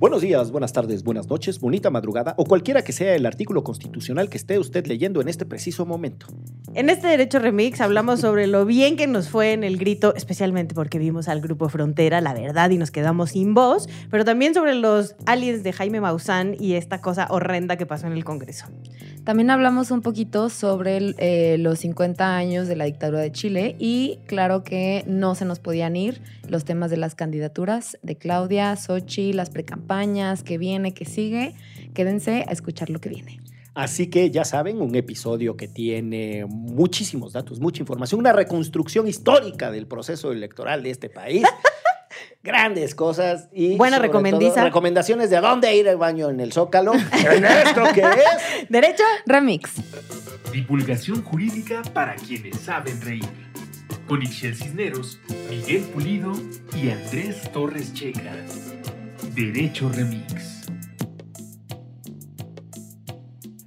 Buenos días, buenas tardes, buenas noches, bonita madrugada o cualquiera que sea el artículo constitucional que esté usted leyendo en este preciso momento. En este Derecho Remix hablamos sobre lo bien que nos fue en el grito, especialmente porque vimos al grupo Frontera, la verdad, y nos quedamos sin voz, pero también sobre los aliens de Jaime Maussan y esta cosa horrenda que pasó en el Congreso. También hablamos un poquito sobre el, eh, los 50 años de la dictadura de Chile y claro que no se nos podían ir los temas de las candidaturas de Claudia, Sochi, las precampañas, que viene, que sigue. Quédense a escuchar lo que viene. Así que ya saben, un episodio que tiene muchísimos datos, mucha información, una reconstrucción histórica del proceso electoral de este país. Grandes cosas y Buena sobre recomendiza. todo, recomendaciones de a dónde ir al baño en el Zócalo. en esto que es ¿Derecho? Remix. Divulgación jurídica para quienes saben reír. Con Ixel Cisneros, Miguel Pulido y Andrés Torres Checa. Derecho Remix.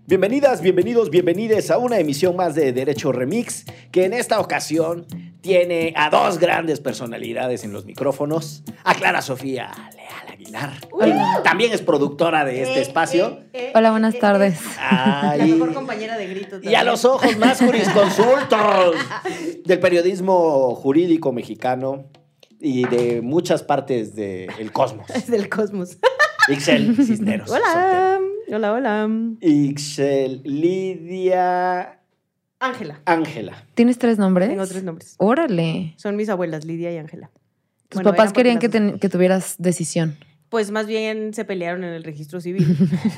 Bienvenidas, bienvenidos, bienvenides a una emisión más de Derecho Remix, que en esta ocasión tiene a dos grandes personalidades en los micrófonos, a Clara Sofía Leal Aguilar, quien también es productora de este espacio, Hola, buenas tardes. La mejor compañera de grito. y a los ojos más jurisconsultos del periodismo jurídico mexicano y de muchas partes del cosmos. Es del cosmos. Ixel Cisneros. Hola. Hola, hola. Ixel Lidia Ángela. Ángela. ¿Tienes tres nombres? Tengo tres nombres. Órale. Son mis abuelas, Lidia y Ángela. Tus Bueno, papás querían que, ten- que tuvieras decisión. Pues más bien se pelearon en el registro civil.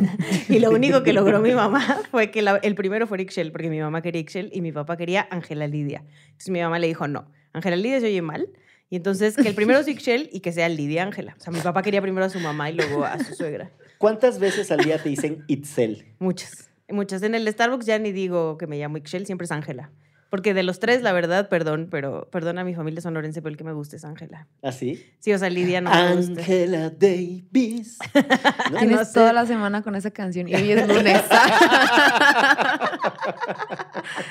y lo único que logró mi mamá fue que la- el primero fue Ixchel, porque mi mamá quería Ixchel y mi papá quería Ángela Lidia. Entonces mi mamá le dijo, no, Ángela Lidia se oye mal. Y entonces que el primero es Ixchel y que sea Lidia Ángela. O sea, mi papá quería primero a su mamá y luego a su suegra. ¿Cuántas veces al día te dicen Itzel? Muchas. Muchas. En el Starbucks ya ni digo que me llamo Ixchel, siempre es Ángela. Porque de los tres, la verdad, perdón, pero perdón a mi familia sonorense, pero el que me gusta es Ángela. ¿Así? Sí, o sea, Lidia no me gusta. Ángela Davis. ¿No? Tienes no sé. toda la semana con esa canción y hoy es lunes.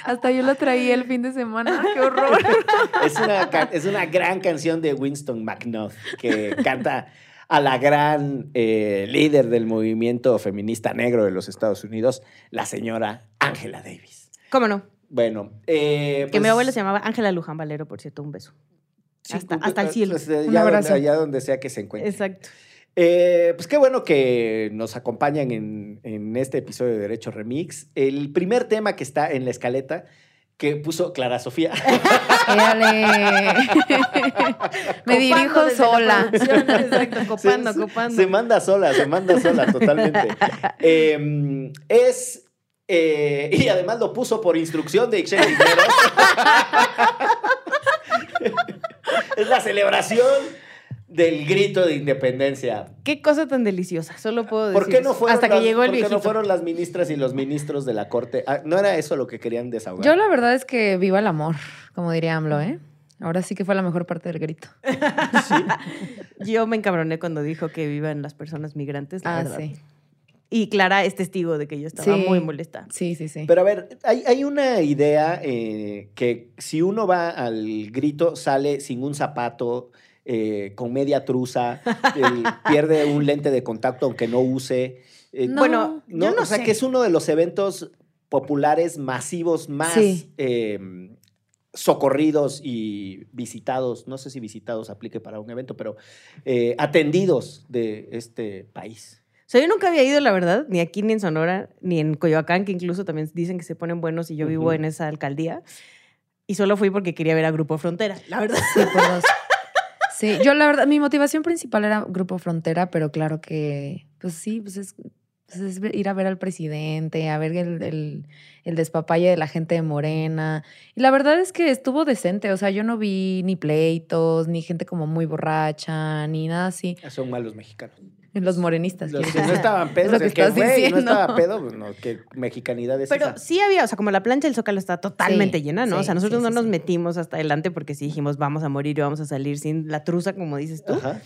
Hasta yo la traía el fin de semana. ¡Qué horror! Es una, es una gran canción de Winston McNaught que canta a la gran eh, líder del movimiento feminista negro de los Estados Unidos, la señora Ángela Davis. ¿Cómo no? Bueno, eh, Que mi pues, abuela se llamaba Ángela Luján Valero, por cierto, un beso. sí, hasta- cu- hasta el cielo. pues, eh, Un ya abrazo. Donde, allá donde sea que se encuentre. Exacto. Eh, pues qué bueno que nos acompañan en, en este episodio de Derecho Remix. El primer tema que está en la escaleta que puso Clara Sofía. Éale. Me dirijo sola. Exacto, copando, se, copando. Se manda sola, se manda sola totalmente. Eh, es. eh, y además lo puso por instrucción de Ixchel Cisneros. es la celebración del grito de independencia. Qué cosa tan deliciosa, solo puedo decir. ¿Por qué no fueron, Hasta que llegó el por qué no fueron las ministras y los ministros de la corte? Ah, ¿No era eso lo que querían desahogar? Yo la verdad es que viva el amor, como diría AMLO, ¿eh? Ahora sí que fue la mejor parte del grito. Yo me encabroné cuando dijo que vivan las personas migrantes, la Ah, verdad. sí. Y Clara es testigo de que yo estaba Sí. muy molesta. Sí, sí, sí. Pero a ver, hay, hay una idea eh, que si uno va al grito, sale sin un zapato, eh, con media truza, pierde un lente de contacto aunque no use. eh, No, bueno, ¿no? yo no o sea, sé. que es uno de los eventos populares masivos más Sí. eh, socorridos y visitados, no sé si visitados aplique para un evento, pero eh, atendidos de este país. O sea, yo nunca había ido, la verdad, ni aquí, ni en Sonora, ni en Coyoacán, que incluso también dicen que se ponen buenos y yo vivo en esa alcaldía. Y solo fui porque quería ver a Grupo Frontera, la verdad. Sí, por dos. Sí, yo la verdad, mi motivación principal era Grupo Frontera, pero claro que, pues sí, pues es, pues es ir a ver al presidente, a ver el, el, el despapalle de la gente de Morena. Y la verdad es que estuvo decente, o sea, yo no vi ni pleitos, ni gente como muy borracha, ni nada así. Son malos mexicanos. Los morenistas. Los ¿quieres que no estaban pedos, lo que el que estás güey, no estaba pedo, pues qué mexicanidad es Pero esa. sí había, o sea, como la plancha del Zócalo está totalmente Sí, llena, ¿no? o sea, nosotros sí, no sí, nos sí. metimos hasta adelante porque sí dijimos, vamos a morir y vamos a salir sin la truza, como dices tú. Ajá.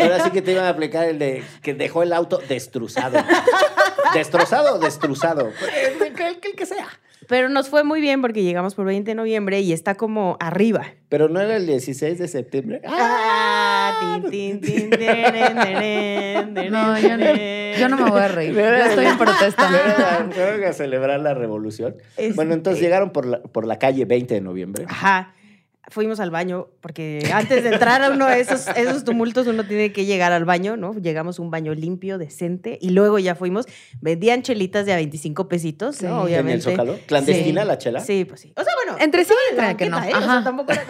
Ahora sí que te iban a aplicar el de que dejó el auto destrozado. ¿Destrozado o destrozado? El, el- el que sea. Pero nos fue muy bien porque llegamos por 20 de noviembre y está como arriba. Pero no era el 16 de septiembre. Ah, No, yo no, teren. yo no me voy a reír. Yo estoy en protesta. Fueron a- celebrar la revolución. Este- Bueno, entonces llegaron por la, por la calle 20 de noviembre. Ajá. Fuimos al baño porque antes de entrar a uno de esos, esos tumultos uno tiene que llegar al baño, ¿no? Llegamos a un baño limpio, decente y luego ya fuimos. Vendían chelitas de a 25 pesitos, Sí. ¿no? En el En Obviamente. el Zócalo. ¿Clandestina Sí. la chela? Sí, pues sí. O sea, bueno. Entre sí, entre que no. ¿eh? O sea, Ajá. tampoco era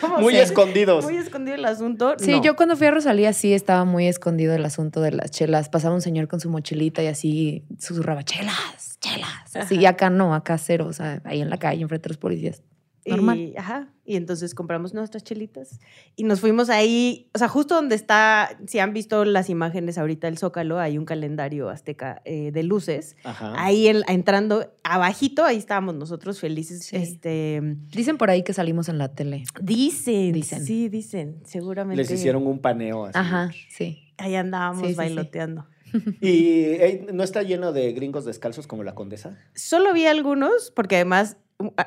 como- Muy escondidos. Muy escondido el asunto. Sí, No. yo cuando fui a Rosalía sí estaba muy escondido el asunto de las chelas. Pasaba un señor con su mochilita y así susurraba, chelas, chelas. Así, y acá no, acá cero, o sea, ahí en la calle, enfrente de los policías. Normal. Y, ajá, y entonces compramos nuestras chelitas y nos fuimos ahí, o sea, justo donde está, si han visto las imágenes ahorita del Zócalo, hay un calendario azteca eh, de luces. Ajá. Ahí en- entrando abajito, ahí estábamos nosotros felices. Sí. Este, Dicen por ahí que salimos en la tele. dicen, Dicen. sí, dicen, seguramente. Les hicieron un paneo así. Ajá, sí. Ahí andábamos Sí, sí, sí. bailoteando. ¿Y eh, no está lleno de gringos descalzos como la condesa? Solo vi algunos, porque además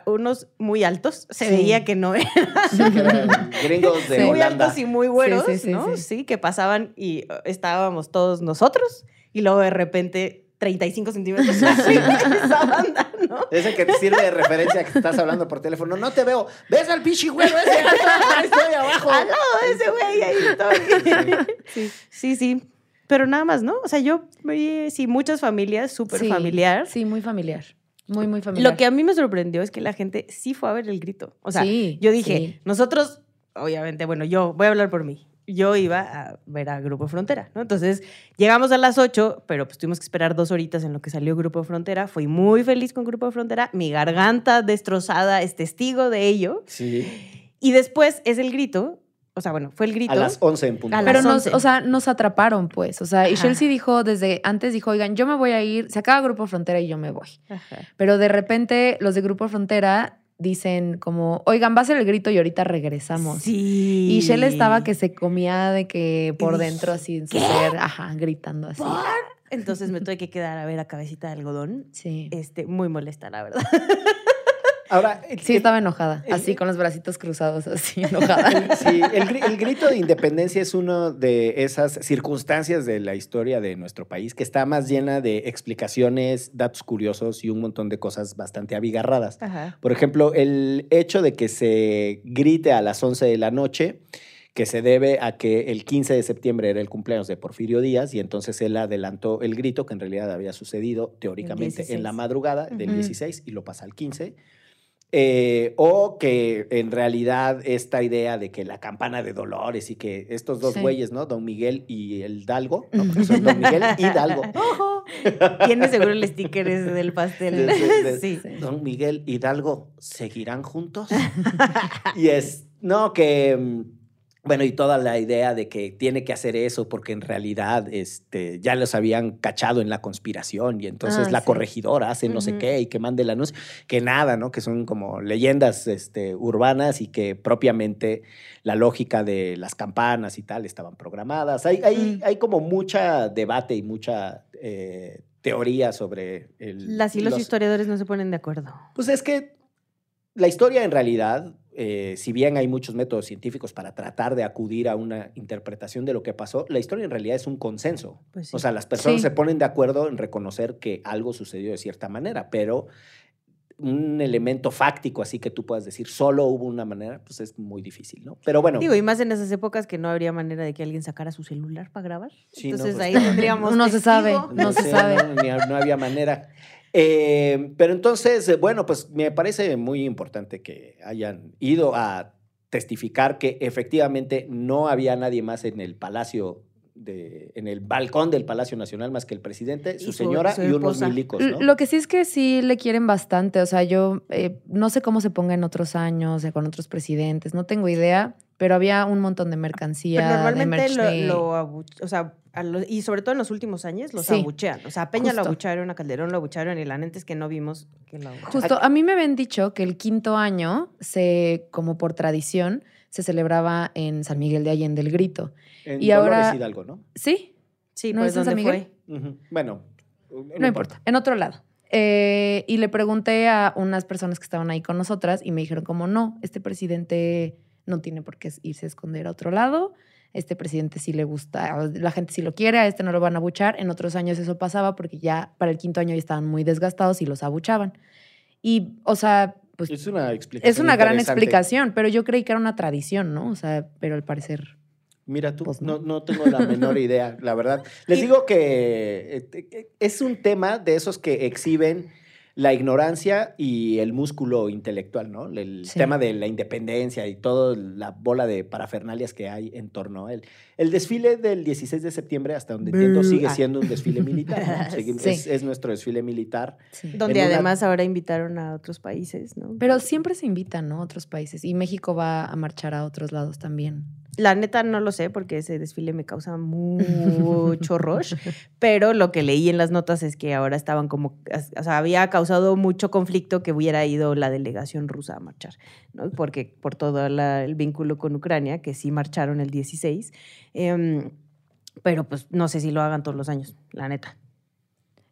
unos muy altos, se Sí. veía que no eran Sí, que eran gringos de Sí. muy altos y muy buenos, Sí, sí, sí, ¿no? sí. Sí. que pasaban y uh, estábamos todos nosotros y luego de repente 35 centímetros esa banda, ¿no? Ese que te sirve de referencia que estás hablando por teléfono. No te veo. ¿Ves al pinche güero ese? Ahí Estoy abajo. Al lado de ese güey ahí estoy. Sí. sí, sí. Pero nada más, ¿no? O sea, yo vi, sí, muchas familias, súper Sí, familiar. Sí, muy familiar. Muy, muy familiar. Lo que a mí me sorprendió es que la gente sí fue a ver el grito. O sea, Sí, yo dije, sí. nosotros, obviamente, bueno, yo voy a hablar por mí. Yo iba a ver a Grupo Frontera, ¿no? Entonces, llegamos a las 8, pero pues tuvimos que esperar dos horitas en lo que salió Grupo Frontera. Fui muy feliz con Grupo Frontera. Mi garganta destrozada es testigo de ello. Sí. Y después es el grito. O sea, bueno, fue el grito. A las 11 en punto. Pero nos, 11. o sea, nos atraparon, pues. O sea, y Ajá. Chelsea dijo desde antes, dijo, oigan, yo me voy a ir, se acaba Grupo Frontera y yo me voy. Ajá. Pero de repente los de Grupo Frontera dicen como, oigan, va a ser el grito y ahorita regresamos. Sí. Y Shell estaba que se comía de que por dentro así en su ¿qué? ser, ajá, gritando así. ¿Por? Entonces me tuve que quedar a ver a cabecita de algodón. Sí. Este, muy molesta, la verdad. Ahora, Sí, estaba enojada, el- así con los bracitos cruzados, así enojada. sí, el, gri- el grito de independencia es una de esas circunstancias de la historia de nuestro país que está más llena de explicaciones, datos curiosos y un montón de cosas bastante abigarradas. Ajá. Por ejemplo, el hecho de que se grite a las 11 de la noche, que se debe a que el 15 de septiembre era el cumpleaños de Porfirio Díaz y entonces él adelantó el grito que en realidad había sucedido teóricamente en la 16. madrugada del Ujú. 16 y lo pasa al 15. Eh, o que en realidad esta idea de que la campana de Dolores y que estos dos Sí. güeyes, ¿no? Don Miguel y el Dalgo, ¿no? Porque son Don Miguel y Dalgo. Tiene seguro el sticker ese del pastel. De- de- de- sí. Don Miguel Hidalgo seguirán juntos. y es, no, que, mm, bueno, y toda la idea de que tiene que hacer eso porque en realidad este, ya los habían cachado en la conspiración y entonces Ah, la sí. corregidora hace no sé qué y que mande el anuncio, que nada, ¿no? Que son como leyendas este, urbanas y que propiamente la lógica de las campanas y tal estaban programadas. Hay, hay, Mm. hay como mucha debate y mucha eh, teoría sobre el... Las y los, historiadores no se ponen de acuerdo. Pues es que la historia en realidad, eh, si bien hay muchos métodos científicos para tratar de acudir a una interpretación de lo que pasó, la historia en realidad es un consenso. Pues sí. O sea, las personas Sí. se ponen de acuerdo en reconocer que algo sucedió de cierta manera, pero un elemento fáctico así que tú puedas decir solo hubo una manera, pues es muy difícil, ¿no? Pero bueno, Digo, y más en esas épocas que no habría manera de que alguien sacara su celular para grabar. Sí, no, Entonces pues, ahí tendríamos. No se sabe, no se sé, sabe. No, ni- no había manera. Eh, pero entonces, eh, bueno, pues me parece muy importante que hayan ido a testificar que efectivamente no había nadie más en el palacio, de, en el balcón del Palacio Nacional más que el presidente, su señora su y unos milicos, ¿no? Lo que sí es que sí le quieren bastante. O sea, yo eh, no sé cómo se ponga en otros años, con otros presidentes, no tengo idea, pero había un montón de mercancía. Pero de normalmente merch lo, de- lo abu- o sea, a lo- y sobre todo en los últimos años los Sí. abuchean. O sea, a Peña lo abucharon, a Calderón lo abucharon y la neta es que no vimos que lo abucharon. Justo, a mí me habían dicho que el quinto año, se, como por tradición, se celebraba en San Miguel de Allende el grito. En y Dolores ahora- Hidalgo, ¿no? Sí, Sí, ¿No pues es en San ¿dónde Miguel? fue? Bueno, no, importa. En otro lado. Eh, y le pregunté a unas personas que estaban ahí con nosotras y me dijeron como no, este presidente no tiene por qué irse a esconder a otro lado. Este presidente sí le gusta, la gente sí lo quiere, a este no lo van a abuchar. En otros años eso pasaba porque ya para el quinto año ya estaban muy desgastados y los abuchaban. Y, o sea, pues Es una explicación. es una gran explicación, pero yo creí que era una tradición, ¿no? O sea, pero al parecer... Mira tú, Pues no. no. No, tengo la menor idea, la verdad. Les Y- digo que eh, eh, es un tema de esos que exhiben la ignorancia y el músculo intelectual, ¿no? El Sí. tema de la independencia y toda la bola de parafernalias que hay en torno a él. El desfile del 16 de septiembre, hasta donde entiendo, sigue Ah. siendo un desfile militar. ¿no? Sí. es, es nuestro desfile militar. Sí. Donde una- además ahora invitaron a otros países, ¿no? Pero siempre se invitan, ¿no? Otros países. Y México va a marchar a otros lados también. La neta no lo sé porque ese desfile me causa mucho rush, pero lo que leí en las notas es que ahora estaban como, o sea, había causado mucho conflicto que hubiera ido la delegación rusa a marchar, ¿no? Porque por todo la- el vínculo con Ucrania, que sí marcharon el 16, em, pero pues no sé si lo hagan todos los años, la neta.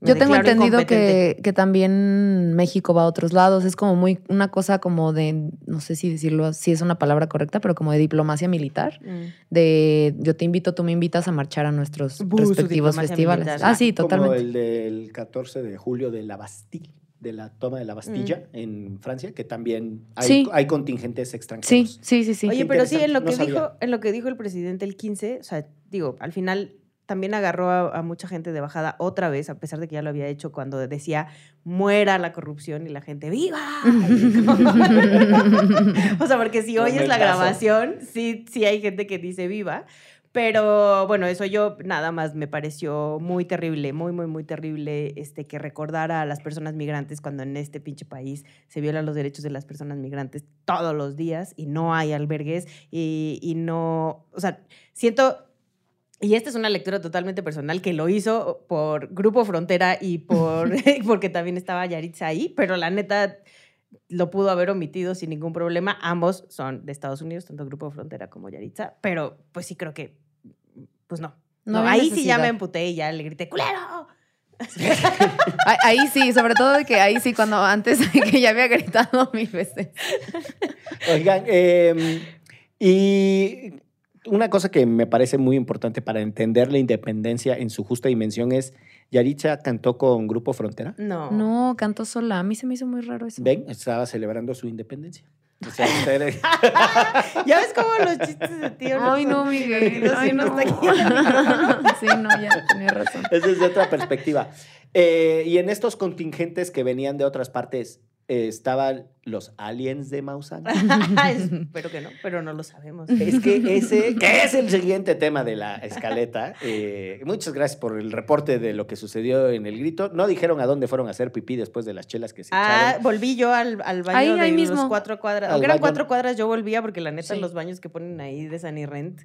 Me Yo tengo entendido que, que también México va a otros lados. Es como muy una cosa como de, no sé si decirlo, si es una palabra correcta, pero como de diplomacia militar. Mm. De yo te invito, tú me invitas a marchar a nuestros respectivos festivales. militar. Ah, sí, Como totalmente. el del 14 de julio de la Bastille, de la toma de la Bastilla en Francia, que también hay, Sí. hay contingentes Sí, extranjeros. sí, sí, sí. Oye, Qué pero sí, en lo, que dijo, en lo que dijo el presidente el 15, o sea, digo, al final también agarró a, a mucha gente de bajada otra vez, a pesar de que ya lo había hecho cuando decía muera la corrupción y la gente ¡viva! o sea, porque si oyes la grabación, sí, sí hay gente que dice viva. Pero bueno, eso yo nada más me pareció muy terrible, muy, muy, muy terrible este, que recordara a las personas migrantes cuando en este pinche país se violan los derechos de las personas migrantes todos los días y no hay albergues y, y no, o sea, siento, y esta es una lectura totalmente personal que lo hizo por Grupo Frontera y por, porque también estaba Yaritza ahí, pero la neta lo pudo haber omitido sin ningún problema. Ambos son de Estados Unidos, tanto Grupo Frontera como Yaritza, pero pues sí creo que, pues no. No No, ahí sí ya me emputé y ya le grité, ¡culero! Ahí, sí, sobre todo de que ahí sí, cuando antes que ya había gritado mil veces. Oigan, eh, y una cosa que me parece muy importante para entender la independencia en su justa dimensión es, Yaritza cantó con Grupo Frontera. No. No, cantó sola. A mí se me hizo muy raro eso. Ven, estaba celebrando su independencia. O sea, ustedes- ¿Ya ves cómo los chistes de tío Ay, no, Miguel. Ay, no no. está aquí? Sí, no, ya, tenía razón. es desde otra perspectiva. Eh, y en estos contingentes que venían de otras partes, eh, estaban los aliens de Maussan. Espero que no, pero no lo sabemos. Es que ese, que es el siguiente tema de la escaleta. eh, muchas gracias por el reporte de lo que sucedió en el grito. No dijeron a dónde fueron a hacer pipí después de las chelas que se Ah, echaron. volví yo al, al baño Ahí, de ahí los mismo. cuatro cuadras. Aunque eran baño. cuatro cuadras, yo volvía porque la neta Sí. los baños que ponen ahí de San Rent,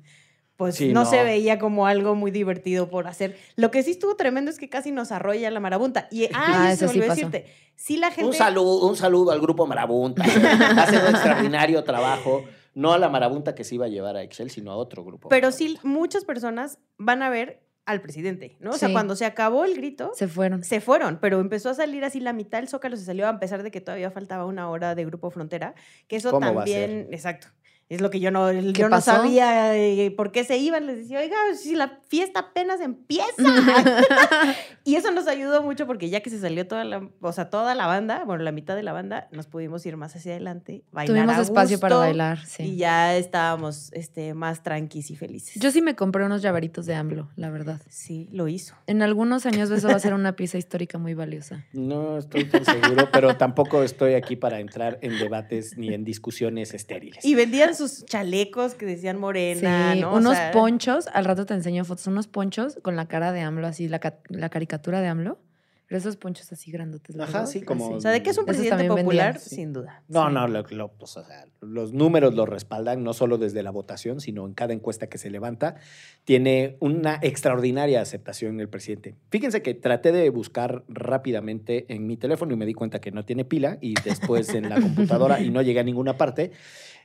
pues Sí, no, no. se veía como algo muy divertido por hacer. Lo que sí estuvo tremendo es que casi nos arrolla la marabunta. Y, ah, Ah, eso se eso sí pasó. decirte. Sí, la gente... Un saludo, un saludo al grupo Marabunta. Hacen un extraordinario trabajo. No a la Marabunta que se iba a llevar a Excel, sino a otro grupo. Pero sí, muchas personas van a ver al presidente, ¿no? O sea, cuando se acabó el grito, Se fueron. se fueron, pero empezó a salir así la mitad del Zócalo se salió a pesar de que todavía faltaba una hora de Grupo Frontera, que eso ¿Cómo va a ser? también, exacto. Es lo que yo no, yo no sabía eh, por qué se iban. Les decía, oiga, si la fiesta apenas empieza. y eso nos ayudó mucho porque ya que se salió toda la, o sea, toda la banda, bueno, la mitad de la banda, nos pudimos ir más hacia adelante, bailar Tuvimos a espacio para bailar, Y sí. ya estábamos este, más tranquis y felices. Yo sí me compré unos llaveritos de AMLO, la verdad. Sí, lo hizo. En algunos años eso va a ser una pieza histórica muy valiosa. No estoy tan seguro, pero tampoco estoy aquí para entrar en debates ni en discusiones estériles. Y vendían sus chalecos que decían morena, Sí, ¿no? O unos sea, ponchos, al rato te enseño fotos, unos ponchos con la cara de AMLO, así, la, ca- la caricatura de AMLO. Pero esos ponchos así grandotes. Ajá, sí, como- O sea, de que es un presidente popular, vendían, sí. sin duda. No, Sí. no, lo- lo- pues, o sea, los números lo respaldan, no solo desde la votación, sino en cada encuesta que se levanta. Tiene una extraordinaria aceptación el presidente. Fíjense que traté de buscar rápidamente en mi teléfono y me di cuenta que no tiene pila y después en la computadora y no llegué a ninguna parte.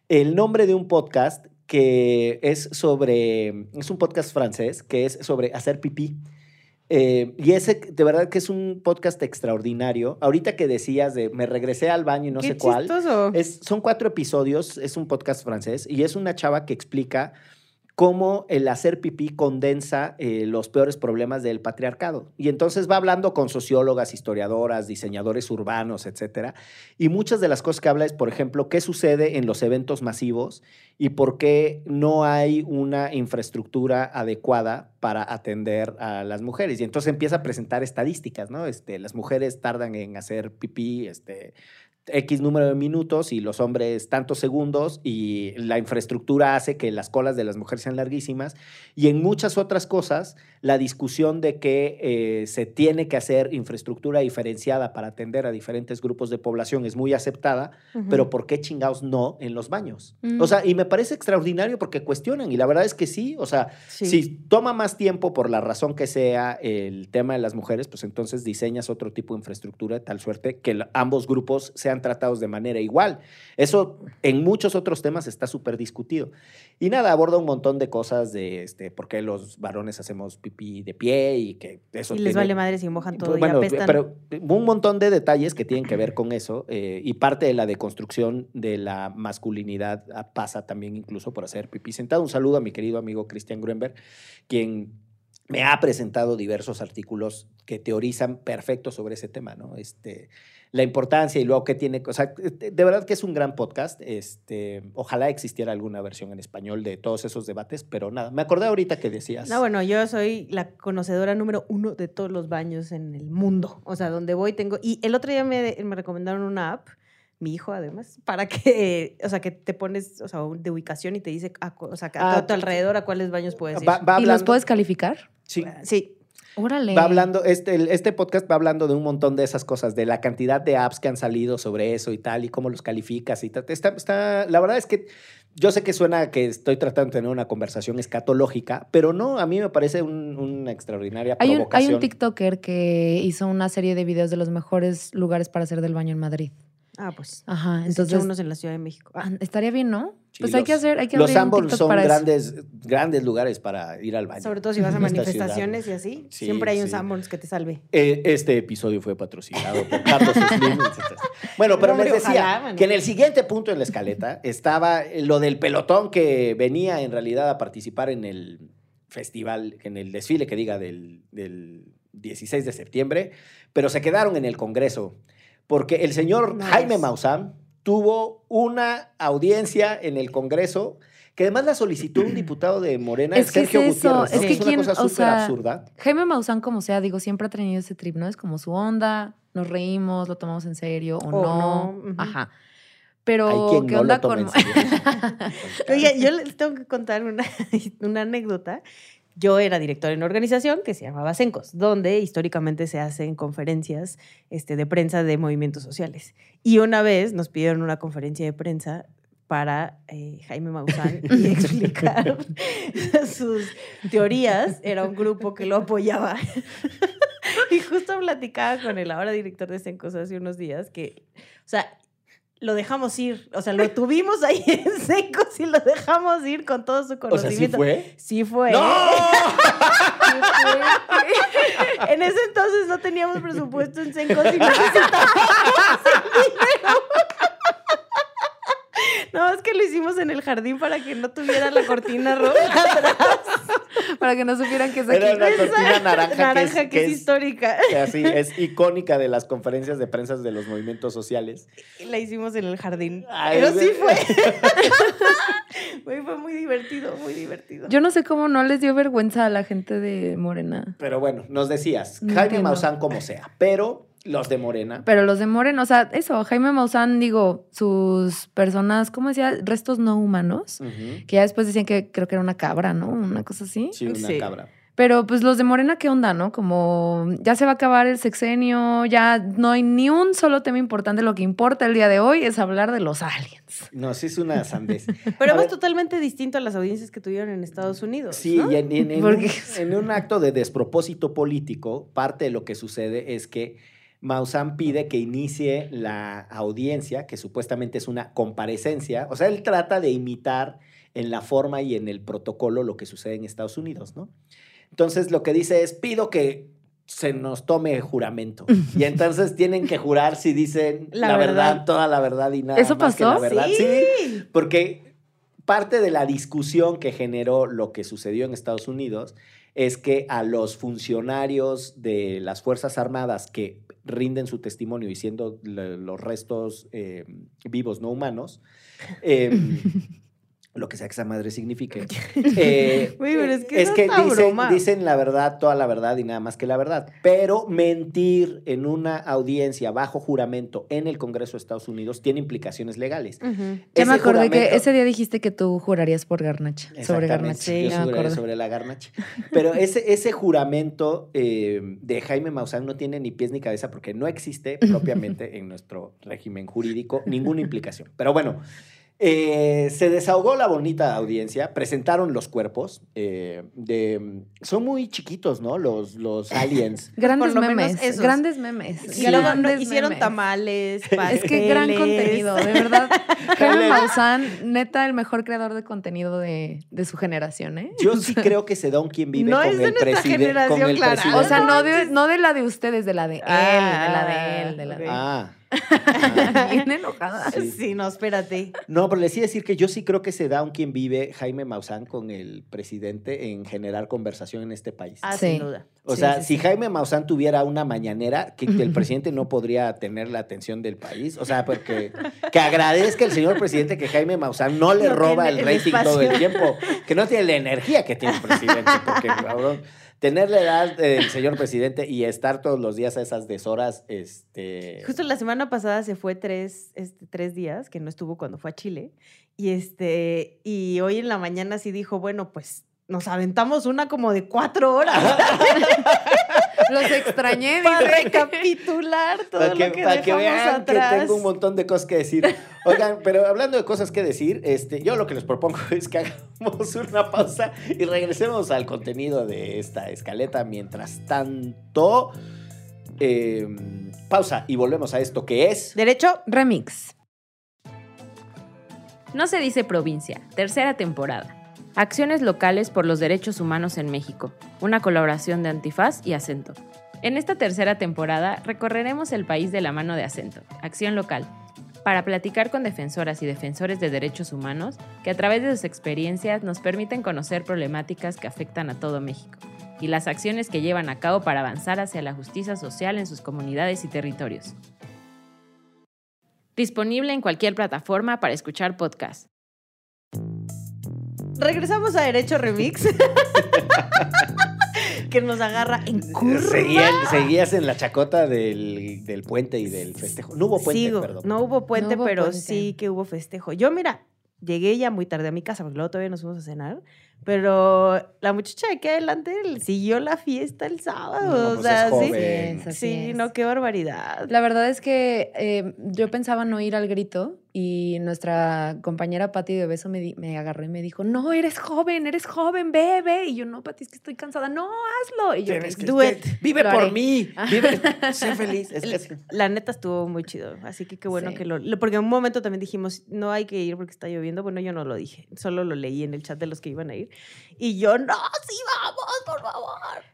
El nombre de un podcast que es sobre, es un podcast francés que es sobre hacer pipí. Eh, y ese, de verdad que es un podcast extraordinario. Ahorita que decías de me regresé al baño y no Qué sé cuál. Es, son cuatro episodios, es un podcast francés y es una chava que explica cómo el hacer pipí condensa eh, los peores problemas del patriarcado. Y entonces va hablando con sociólogas, historiadoras, diseñadores urbanos, etcétera. Y muchas de las cosas que habla es, por ejemplo, qué sucede en los eventos masivos y por qué no hay una infraestructura adecuada para atender a las mujeres. Y entonces empieza a presentar estadísticas, ¿no? Este, las mujeres tardan en hacer pipí, este, X número de minutos y los hombres tantos segundos y la infraestructura hace que las colas de las mujeres sean larguísimas y en muchas otras cosas la discusión de que eh, se tiene que hacer infraestructura diferenciada para atender a diferentes grupos de población es muy aceptada, Ujú. pero ¿por qué chingados no en los baños? Mm. O sea, y me parece extraordinario porque cuestionan y la verdad es que sí, o sea, Sí. si toma más tiempo por la razón que sea el tema de las mujeres, pues entonces diseñas otro tipo de infraestructura de tal suerte que ambos grupos sean tratados de manera igual. Eso en muchos otros temas está súper discutido. Y nada, aborda un montón de cosas de este, por qué los varones hacemos pipí de pie y que eso Y les tiene- vale madre si mojan todo bueno, y apestan. pero un montón de detalles que tienen que ver con eso eh, y parte de la deconstrucción de la masculinidad pasa también incluso por hacer pipí sentado. Un saludo a mi querido amigo Christian Grunberg, quien me ha presentado diversos artículos que teorizan perfecto sobre ese tema, ¿no? Este, la importancia y luego qué tiene, o sea, de de verdad que es un gran podcast. Este, ojalá existiera alguna versión en español de todos esos debates, pero nada, me acordé ahorita que decías. No, bueno, yo soy la conocedora número uno de todos los baños en el mundo. O sea, donde voy tengo... Y el otro día me, me recomendaron una app, mi hijo además, para que, o sea, que te pones, o sea, de ubicación y te dice, a o sea, a, Ah, tu alrededor a cuáles baños puedes ir. va, va ¿Y los puedes calificar? Sí, Sí, Órale. Va hablando, este, el- este podcast va hablando de un montón de esas cosas, de la cantidad de apps que han salido sobre eso y tal, y cómo los calificas y tal. Está, está, la verdad es que yo sé que suena que estoy tratando de tener una conversación escatológica, pero no, a mí me parece un- una extraordinaria Hay un, hay provocación. un TikToker que hizo una serie de videos de los mejores lugares para hacer del baño en Madrid. ah, pues. Ajá, Entonces, unos en la Ciudad de México. Ah, estaría bien, ¿no? Pues hay los- que hacer, hay que Los TikTok son para eso. grandes, grandes lugares para ir al baño. sobre todo si vas a manifestaciones ciudad. y así, Sí, siempre hay un sí. Sanborns que te salve. Eh, Este episodio fue patrocinado por Carlos Slim. Bueno, pero No, les decía ojalá, que en el siguiente punto en la escaleta estaba lo del pelotón que venía en realidad a participar en el festival, en el desfile que diga del, del 16 de septiembre, pero se quedaron en el Congreso porque el señor No Jaime. Maussan tuvo una audiencia en el Congreso que además la solicitó un diputado de Morena, Es que es Sergio eso, Gutiérrez. ¿no? es que una quién- cosa o súper sea, absurda. Jaime Maussan, como sea, digo, siempre ha tenido ese trip, ¿no? Es como su onda, nos reímos, lo tomamos en serio o, O no. no. Ajá. Hay Pero, quien ¿qué no onda lo toma con...? Oye, yo les tengo que contar una, una anécdota. Yo era directora en una organización que se llamaba CENCOS, donde históricamente se hacen conferencias este, de prensa de movimientos sociales. Y una vez nos pidieron una conferencia de prensa para eh, Jaime Maussan y explicar sus teorías. Era un grupo que lo apoyaba. y justo platicaba con el ahora director de CENCOS hace unos días que, o sea, lo dejamos ir. O sea, lo tuvimos ahí en Secos y lo dejamos ir con todo su O sea, ¿sí conocimiento. fue? Sí fue. ¡No! En ese entonces no teníamos presupuesto en Sencos y necesitábamos el dinero. No, es que lo hicimos en el jardín para que no tuviera la cortina roja atrás. Para que no supieran que es Era aquí. una cortina naranja, Naranja que, es, que es- histórica. que así, es icónica de las conferencias de prensa de los movimientos sociales. La hicimos en el jardín. Ay, Pero sí fue. Güey, fue muy divertido, muy divertido. Yo no sé cómo no les dio vergüenza a la gente de Morena. Pero bueno, nos decías, No Jaime. Maussan como sea, pero los de Morena. Pero los de Morena, o sea, eso, Jaime Maussan, digo, sus personas, ¿cómo decía? Restos no humanos. Que ya después decían que creo que era una cabra, ¿no? Una cosa así. Sí, una Sí. cabra. Pero pues los de Morena, ¿qué onda, no? Como ya se va a acabar el sexenio, ya no hay ni un solo tema importante. Lo que importa el día de hoy es hablar de los aliens. No, sí es una sandez. Pero es totalmente distinto a las audiencias que tuvieron en Estados Unidos. Sí, ¿no? y en, en- en ¿Por un, qué? en un acto de despropósito político, parte de lo que sucede es que Maussan pide que inicie la audiencia, que supuestamente es una comparecencia. O sea, él trata de imitar en la forma y en el protocolo lo que sucede en Estados Unidos, ¿no? Entonces, lo que dice es, pido que se nos tome juramento. Y entonces tienen que jurar si dicen la, La verdad. verdad. toda la verdad y nada ¿Eso más que pasó? la verdad. Sí. porque parte de la discusión que generó lo que sucedió en Estados Unidos es que a los funcionarios de las Fuerzas Armadas que rinden su testimonio diciendo los restos eh, vivos no humanos, eh, lo que sea que esa madre signifique, eh, pero es que es que dicen, la verdad, toda la verdad y nada más que la verdad. Pero mentir en una audiencia bajo juramento en el Congreso de Estados Unidos tiene implicaciones legales. Ujú. Ya me acordé que ese día dijiste que tú jurarías por Garnacha. Sobre Garnacha. Sí, yo acordé. sobre la garnacha. Pero ese, ese juramento eh, de Jaime Maussan no tiene ni pies ni cabeza porque no existe propiamente en nuestro régimen jurídico ninguna implicación. Pero bueno, eh, se desahogó la bonita audiencia, presentaron los cuerpos. eh, de, son muy chiquitos, ¿no? Los, los aliens. Grandes Por lo menos memes. esos. Grandes memes. No- hicieron tamales, Es que gran contenido, de verdad. Jaime Maussan, neta, el mejor creador de contenido de, de su generación, ¿eh? Yo sí creo que se da un quien vive No con, es de el con generación, el Clara. presidente. O sea, no de, no de la de ustedes, de la de él, de la de él, de la de él. Ah. Bien enojada. Sí. Sí, no, espérate. No, pero les iba a decir que yo sí creo que se da un quien vive Jaime Maussan con el presidente en generar conversación en este país. Ah, Sí. sin duda. o sí, sea, sí, si sí. Jaime Maussan tuviera una mañanera, que el presidente no podría tener la atención del país. O sea, porque que agradezca el señor presidente que Jaime Maussan no le No roba el rating todo el tiempo, que no tiene la energía que tiene el presidente, porque cabrón, tener la edad del señor presidente y estar todos los días a esas deshoras, este... Justo la semana pasada se fue tres, este, tres días, que no estuvo cuando fue a Chile. Y, este, y hoy en la mañana sí dijo, bueno, pues nos aventamos una como de cuatro horas Los extrañé, para recapitular todo Para que, lo que para que dejamos vean que atrás. tengo un montón de cosas que decir. Oigan, pero hablando de cosas que decir, este, yo lo que les propongo es que hagamos una pausa y regresemos al contenido de esta escaleta. Mientras tanto, eh, pausa y volvemos a esto que es... Derecho, Remix. No se dice provincia, tercera temporada. Acciones locales por los derechos humanos en México, una colaboración de Antifaz y Acento. En esta tercera temporada recorreremos el país de la mano de Acento, Acción Local, para platicar con defensoras y defensores de derechos humanos que a través de sus experiencias nos permiten conocer problemáticas que afectan a todo México y las acciones que llevan a cabo para avanzar hacia la justicia social en sus comunidades y territorios. Disponible en cualquier plataforma para escuchar podcast. Regresamos a Derecho Remix. que nos agarra en curva. Seguían- seguías en la chacota del, del puente y del festejo. No hubo puente, Sigo. perdón. No hubo puente, No hubo pero puente. sí que hubo festejo. Yo, mira, llegué ya muy tarde a mi casa, porque luego todavía nos fuimos a cenar. Pero la muchacha de aquí adelante siguió la fiesta el sábado. No, o pues sea, es sí. es. no, qué barbaridad. La verdad es que eh, yo pensaba no ir al grito y nuestra compañera Patti de Beso me, agarró y me dijo, no, eres joven, eres joven, bebe. Y yo, no, Pati, es que estoy cansada. No, hazlo. Y yo, Tienes que- do it. Vive Lo por haré. mí. Vive. Sé feliz. Es que. La neta estuvo muy chido, así que qué bueno Sí. que lo, lo- Porque en un momento también dijimos, no hay que ir porque está lloviendo. Bueno, yo no lo dije, solo lo leí en el chat de los que iban a ir. Y yo, no, sí vamos, por favor.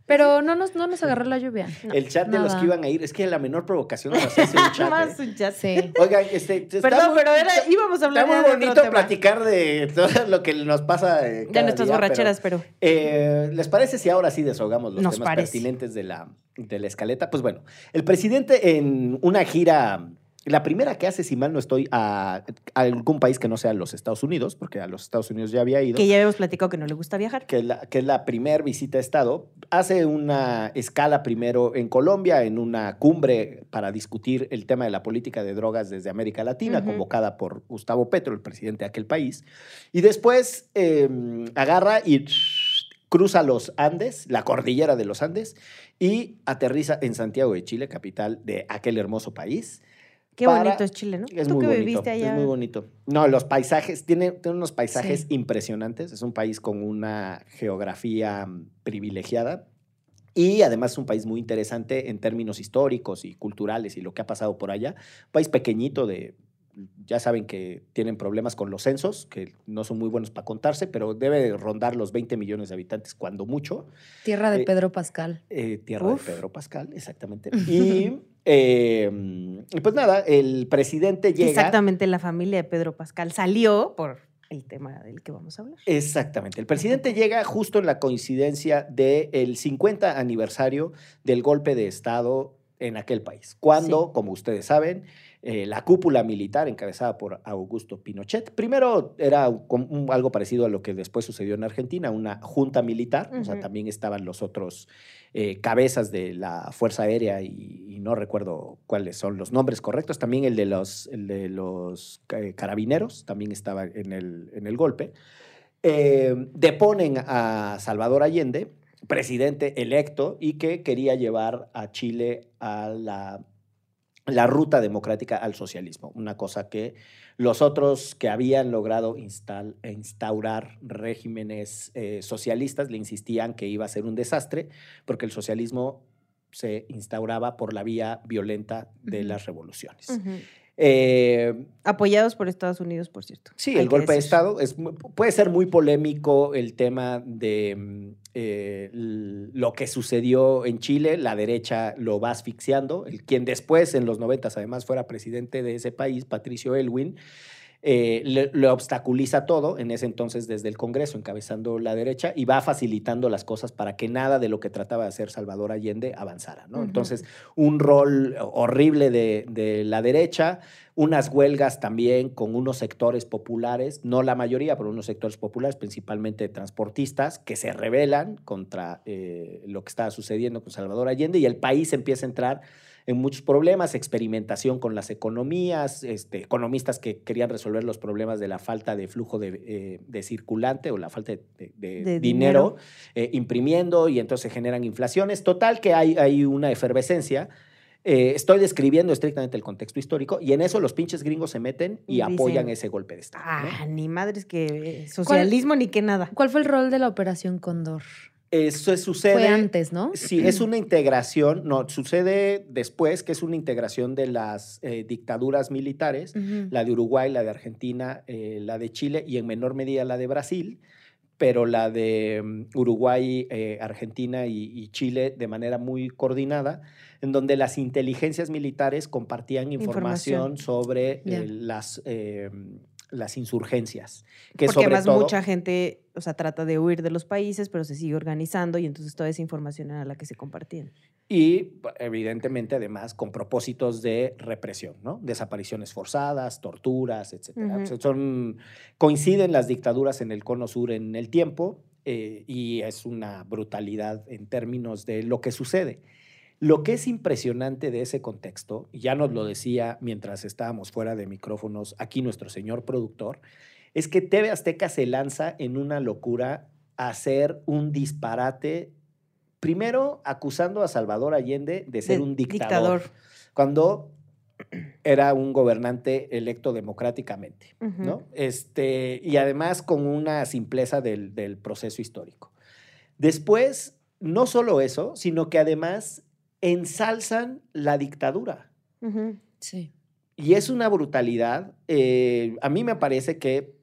Pero no nos, no nos agarró la lluvia. El chat de los que iban a ir. Es que la menor provocación es hacerse un chat. Más ¿eh? un chat. Sí. Oigan, este. está Perdón, muy- pero era, íbamos a Está hablar muy de otro bonito tema. platicar de todo lo que nos pasa. eh, de nuestras día, borracheras, pero, pero, eh, ¿Les parece si ahora sí deshogamos los Nos temas parece. pertinentes de la, de la escaleta? Pues bueno, el presidente en una gira, la primera que hace, si mal no estoy, a, a algún país que no sea los Estados Unidos, porque a los Estados Unidos ya había ido. que ya habíamos platicado que no le gusta viajar. que es la, que es la primer visita a Estado, hace una escala primero en Colombia, en una cumbre para discutir el tema de la política de drogas desde América Latina, convocada por Gustavo Petro, el presidente de aquel país. Y después eh, agarra y cruza los Andes, la cordillera de los Andes, y aterriza en Santiago de Chile, capital de aquel hermoso país. Qué Para- bonito es Chile, ¿no? Es Tú muy que bonito, viviste allá. Es muy bonito. No, los paisajes, tiene, tiene unos paisajes Sí. impresionantes. Es un país con una geografía mm, privilegiada. Y además es un país muy interesante en términos históricos y culturales y lo que ha pasado por allá. Un país pequeñito de ya saben que tienen problemas con los censos, que no son muy buenos para contarse, pero debe rondar los 20 millones de habitantes cuando mucho. Tierra de Eh, Pedro Pascal. Eh, tierra Uf. de Pedro Pascal, exactamente. Y eh, pues nada, el presidente llega. Exactamente, la familia de Pedro Pascal salió por el tema del que vamos a hablar. Exactamente. El presidente llega justo en la coincidencia del 50 aniversario del golpe de Estado en aquel país, cuando, Sí. como ustedes saben, eh, la cúpula militar encabezada por Augusto Pinochet, primero era un- un- algo parecido a lo que después sucedió en Argentina, una junta militar, o sea, también estaban los otros eh, cabezas de la Fuerza Aérea y, y no recuerdo cuáles son los nombres correctos, también el de los, el de los ca- carabineros, también estaba en el, en el golpe. Eh, deponen a Salvador Allende, presidente electo, y que quería llevar a Chile a la, la ruta democrática al socialismo, una cosa que los otros que habían logrado instal- instaurar regímenes eh, socialistas le insistían que iba a ser un desastre, porque el socialismo se instauraba por la vía violenta de las revoluciones. Eh, Apoyados por Estados Unidos, por cierto. Sí, el golpe de. Estado es, puede ser muy polémico el tema de mm, eh, lo que sucedió en Chile. La derecha lo va asfixiando. El, quien después, en los noventas, además fuera presidente de ese país, Patricio Elwin, eh, le, le obstaculiza todo, en ese entonces desde el Congreso, encabezando la derecha, y va facilitando las cosas para que nada de lo que trataba de hacer Salvador Allende avanzara. ¿no? Entonces, un rol horrible de, de la derecha, unas huelgas también con unos sectores populares, no la mayoría, pero unos sectores populares, principalmente transportistas, que se rebelan contra eh, lo que estaba sucediendo con Salvador Allende y el país empieza a entrar en muchos problemas, experimentación con las economías, este, economistas que querían resolver los problemas de la falta de flujo de, eh, de circulante o la falta de, de- de De dinero, eh, imprimiendo y entonces se generan inflaciones. Total que hay, hay una efervescencia. Eh, estoy describiendo estrictamente el contexto histórico y en eso los pinches gringos se meten y apoyan ese golpe de Estado. ¿no? Ah, ni madres que socialismo ni que nada. ¿Cuál fue el rol de la Operación Cóndor? Eso sucede. Fue antes, ¿no? Sí, es una integración, no, sucede después, que es una integración de las eh, dictaduras militares, la de Uruguay, la de Argentina, eh, la de Chile y en menor medida la de Brasil, pero la de mm, Uruguay, eh, Argentina y, y Chile de manera muy coordinada, en donde las inteligencias militares compartían información, Información. sobre las, eh, las insurgencias. Que Porque sobre además todo, mucha gente, o sea, trata de huir de los países, pero se sigue organizando y entonces toda esa información era la que se compartían. Y evidentemente además con propósitos de represión, ¿no? Desapariciones forzadas, torturas. O sea, son, coinciden las dictaduras en el cono sur en el tiempo eh, y es una brutalidad en términos de lo que sucede. Lo que es impresionante de ese contexto, ya nos lo decía mientras estábamos fuera de micrófonos aquí nuestro señor productor, es que TV Azteca se lanza en una locura a hacer un disparate, primero acusando a Salvador Allende de ser De un dictador, cuando era un gobernante electo democráticamente. ¿no? Este, y además con una simpleza del, del proceso histórico. Después, no solo eso, sino que además ensalzan la dictadura. Sí. Y es una brutalidad. eh, a mí me parece que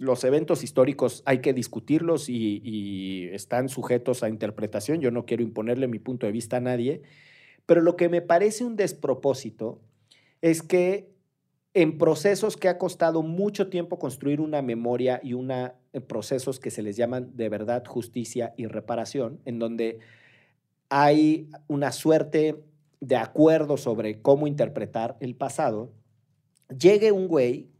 los eventos históricos hay que discutirlos y, están sujetos a interpretación. Yo no quiero imponerle mi punto de vista a nadie, pero lo que me parece un despropósito es que en procesos que ha costado mucho tiempo construir una memoria y eh, procesos que se les llaman de verdad, justicia y reparación, en donde hay una suerte de acuerdo sobre cómo interpretar el pasado, llegue un güey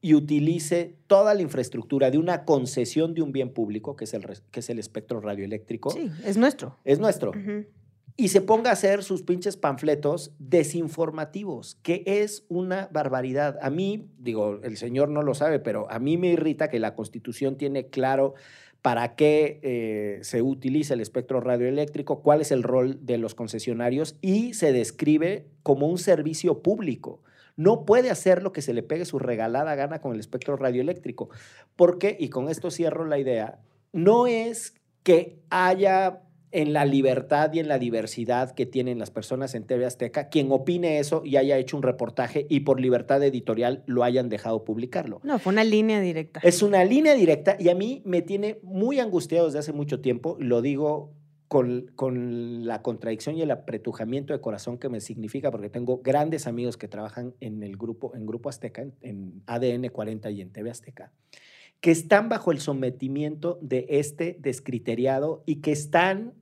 y utilice toda la infraestructura de una concesión de un bien público, que es el, que es el espectro radioeléctrico, Sí, es nuestro. es nuestro, y se ponga a hacer sus pinches panfletos desinformativos, que es una barbaridad. A mí, digo, el señor no lo sabe, pero a mí me irrita que la Constitución tiene claro para qué eh, se utiliza el espectro radioeléctrico, cuál es el rol de los concesionarios y se describe como un servicio público. No puede hacer lo que se le pegue su regalada gana con el espectro radioeléctrico. Porque, y con esto cierro la idea, no es que haya en la libertad y en la diversidad que tienen las personas en TV Azteca, quien opine eso y haya hecho un reportaje y por libertad editorial lo hayan dejado publicarlo. No, fue una línea directa. Es una línea directa y a mí me tiene muy angustiado desde hace mucho tiempo, lo digo con, con, la contradicción y el apretujamiento de corazón que me significa, porque tengo grandes amigos que trabajan en el grupo, en Grupo Azteca, en, en ADN 40 y en TV Azteca, que están bajo el sometimiento de este descriteriado y que están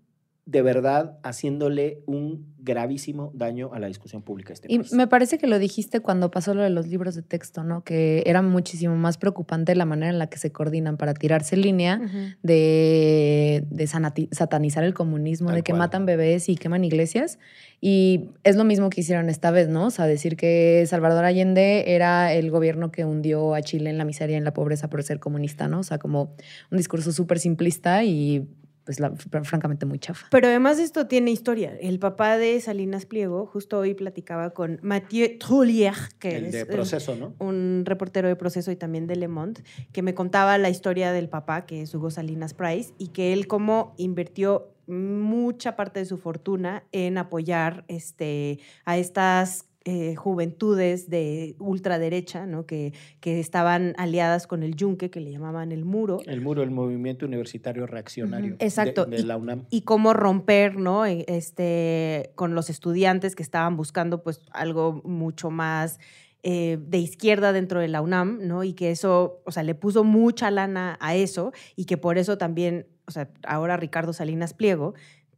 de verdad haciéndole un gravísimo daño a la discusión pública. Este y país. me parece que lo dijiste cuando pasó lo de los libros de texto, ¿no? Que era muchísimo más preocupante la manera en la que se coordinan para tirarse línea de, de satanizar el comunismo, Tal de que cual. matan bebés y queman iglesias. Y es lo mismo que hicieron esta vez, ¿no? O sea, decir que Salvador Allende era el gobierno que hundió a Chile en la miseria y en la pobreza por ser comunista, ¿no? O sea, como un discurso súper simplista y pues la- francamente muy chafa. Pero además esto tiene historia. El papá de Salinas Pliego, justo hoy platicaba con Mathieu Trullier, que el es de un- proceso, ¿no? un reportero de proceso y también de Le Monde, que me contaba la historia del papá, que es Hugo Salinas Price, y que él cómo invirtió mucha parte de su fortuna en apoyar este, a estas eh, juventudes de ultraderecha, ¿no? que, que estaban aliadas con el yunque, que le llamaban el muro, El muro, el movimiento universitario reaccionario. Exacto. de, de la UNAM. y cómo romper, ¿no? E- Este, con los estudiantes que estaban buscando, pues, algo mucho más eh, de izquierda dentro de la UNAM, ¿no? Y que eso, o sea, le puso mucha lana a eso y que por eso también, o sea, ahora Ricardo Salinas Pliego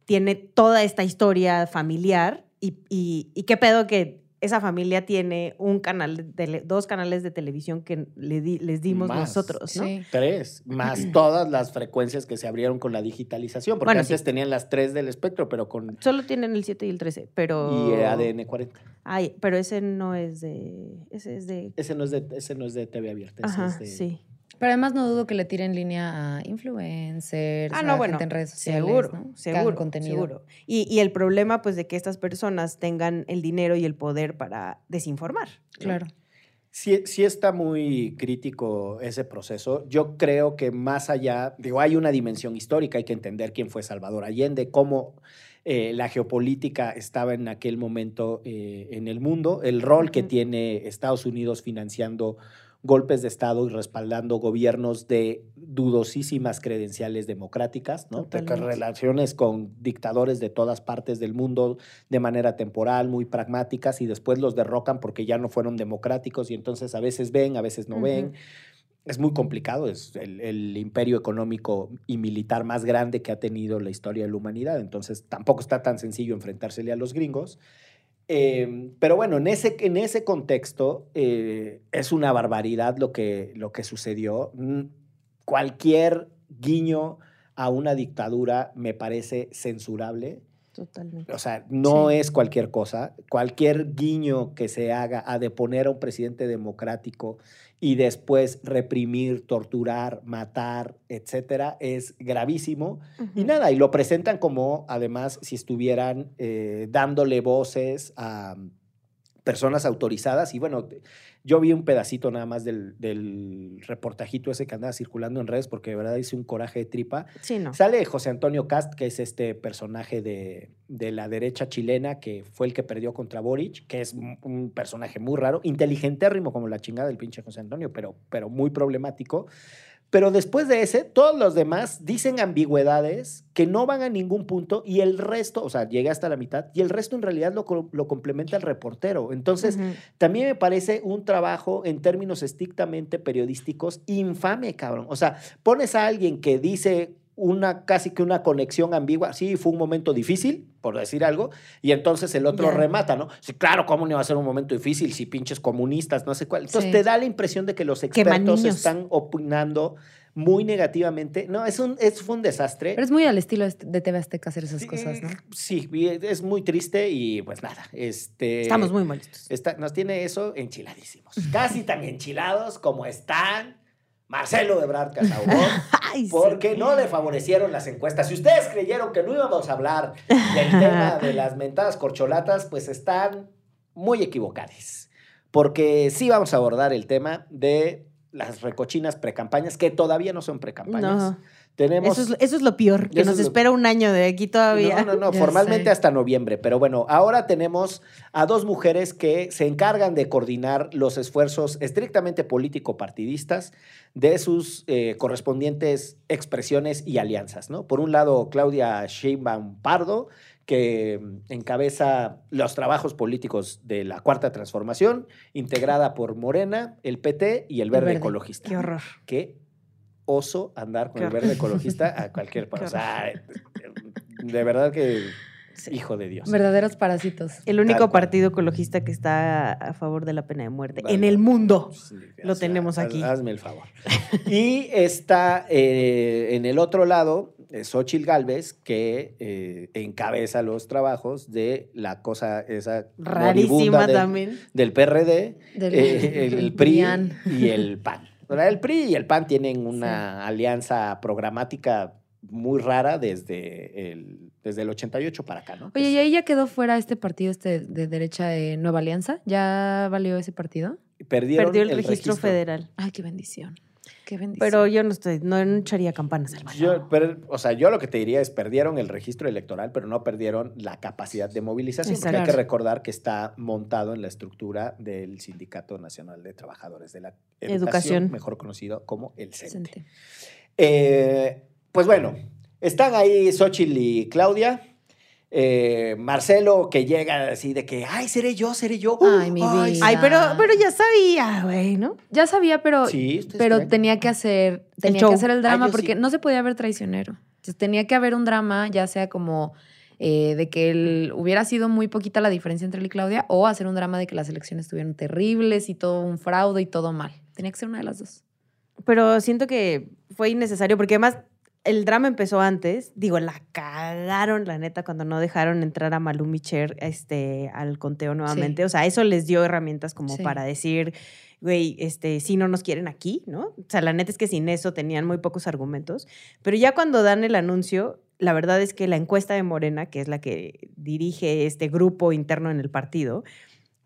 tiene toda esta historia familiar y, y, y qué pedo que esa familia tiene un canal, de tele- dos canales de televisión que le di- les dimos Más. nosotros, ¿no? Sí. Tres, más todas las frecuencias que se abrieron con la digitalización, porque Bueno, antes sí. tenían las tres del espectro, pero con Solo tienen el 7 y el 13, pero... y eh, ADN 40. Ay, pero ese no es de. Ese es de. Ese no es de, ese no es de TV abierta. ese Ajá, es de- sí. Pero además no dudo que le tiren línea a influencers, Ah, a no, bueno. gente en redes sociales, Seguro, ¿no? Seguro, contenido. seguro. Y, y el problema, pues, de que estas personas tengan el dinero y el poder para desinformar. ¿no? Claro. Sí, sí está muy crítico ese proceso. Yo creo que más allá, digo, hay una dimensión histórica, hay que entender quién fue Salvador Allende, cómo eh, la geopolítica estaba en aquel momento eh, en el mundo, el rol que tiene Estados Unidos financiando golpes de Estado y respaldando gobiernos de dudosísimas credenciales democráticas, ¿no? De relaciones con dictadores de todas partes del mundo de manera temporal, muy pragmáticas, y después los derrocan porque ya no fueron democráticos y entonces a veces ven, a veces no ven. Es muy complicado, es el, el imperio económico y militar más grande que ha tenido la historia de la humanidad, entonces tampoco está tan sencillo enfrentársele a los gringos. Eh, pero bueno, en ese, en ese contexto eh, es una barbaridad lo que, lo que sucedió. Mm, Cualquier guiño a una dictadura me parece censurable. Totalmente. O sea, no Sí. es cualquier cosa. Cualquier guiño que se haga a deponer a un presidente democrático y después reprimir, torturar, matar, etcétera, es gravísimo. Y nada, y lo presentan como, además, si estuvieran eh, dándole voces a mm, personas autorizadas. Y bueno, yo vi un pedacito nada más del, del reportajito ese que andaba circulando en redes, porque de verdad hice un coraje de tripa. Sí, no. Sale José Antonio Cast, que es este personaje de, de la derecha chilena que fue el que perdió contra Boric, que es un, un personaje muy raro, inteligentérrimo como la chingada del pinche José Antonio, pero, pero muy problemático. Pero después de ese, todos los demás dicen ambigüedades que no van a ningún punto y el resto, o sea, llega hasta la mitad y el resto en realidad lo, lo complementa el reportero. Entonces, también me parece un trabajo en términos estrictamente periodísticos infame, cabrón. O sea, pones a alguien que dice una casi que una conexión ambigua, sí, fue un momento difícil, por decir algo, y entonces el otro remata, ¿no? Sí, claro, ¿cómo no iba a ser un momento difícil si pinches comunistas, no sé cuál? Entonces Sí. te da la impresión de que los expertos están opinando muy negativamente. No, es un, es, fue un desastre. Pero es muy al estilo est- de TV Azteca hacer esas cosas, ¿no? Sí, es muy triste y pues nada, este... Estamos muy molestos. Está- nos tiene eso enchiladísimos. Casi tan enchilados como están Marcelo Ebrard Casaubon, Ay, sí. porque no le favorecieron las encuestas. Si ustedes creyeron que no íbamos a hablar del tema de las mentadas corcholatas, pues están muy equivocados. Porque sí vamos a abordar el tema de las recochinas precampañas, que todavía no son precampañas. No. Tenemos... Eso es, eso es lo peor, que Eso nos es lo- espera un año de aquí todavía. No, no, no, Ya formalmente sé. hasta noviembre. Pero bueno, ahora tenemos a dos mujeres que se encargan de coordinar los esfuerzos estrictamente político-partidistas de sus eh, correspondientes expresiones y alianzas, ¿no? Por un lado, Claudia Sheinbaum Pardo, que encabeza los trabajos políticos de la Cuarta Transformación, integrada por Morena, el PT y el Verde, Verde. Ecologista. Qué horror. Qué oso andar con el verde ecologista a cualquier Qué O sea, de verdad que hijo de Dios. Verdaderos parásitos. El único Tal cual. partido ecologista que está a favor de la pena de muerte Vale. en el mundo. Sí, Lo sea, tenemos haz- aquí. Hazme el favor. Y está eh, en el otro lado eh, Xochitl Galvez, que eh, encabeza los trabajos de la cosa esa Rarísima del- también. del PRD, Del- eh, el, PRI y el PAN. El PRI y el PAN tienen una alianza programática muy rara desde el, desde el 88 para acá, ¿no? Oye, ¿y ahí ya quedó fuera este partido este de derecha de Nueva Alianza? ¿Ya valió ese partido? Perdieron Perdió el, registro, federal. Ay, qué bendición. Qué bendición. Pero yo no estoy, no echaría campanas al baño. Yo, pero, o sea, yo lo que te diría es perdieron el registro electoral, pero no perdieron la capacidad de movilización. Porque hay que recordar que está montado en la estructura del Sindicato Nacional de Trabajadores de la Educación, Educación. mejor conocido como el CENTE. Eh, pues bueno, están ahí Xochitl y Claudia. Eh, Marcelo que llega así de que, ay, seré yo, seré yo. Ay, mi vida. sí". Ay, pero, pero ya sabía, güey, ¿no? Ya sabía, pero, Sí, ¿ustedes pero tenía que hacer, tenía que hacer el drama porque sí. no se podía ver traicionero. Entonces, tenía que haber un drama, ya sea como eh, de que él, hubiera sido muy poquita la diferencia entre él y Claudia, o hacer un drama de que las elecciones estuvieron terribles y todo un fraude y todo mal. Tenía que ser una de las dos. Pero siento que fue innecesario porque además el drama empezó antes. Digo, la cagaron, la neta, cuando no dejaron entrar a Malumi Cher este, al conteo nuevamente. O sea, eso les dio herramientas como Sí. para decir, güey, este, si no nos quieren aquí, ¿no? O sea, la neta es que sin eso tenían muy pocos argumentos. Pero ya cuando dan el anuncio, la verdad es que la encuesta de Morena, que es la que dirige este grupo interno en el partido,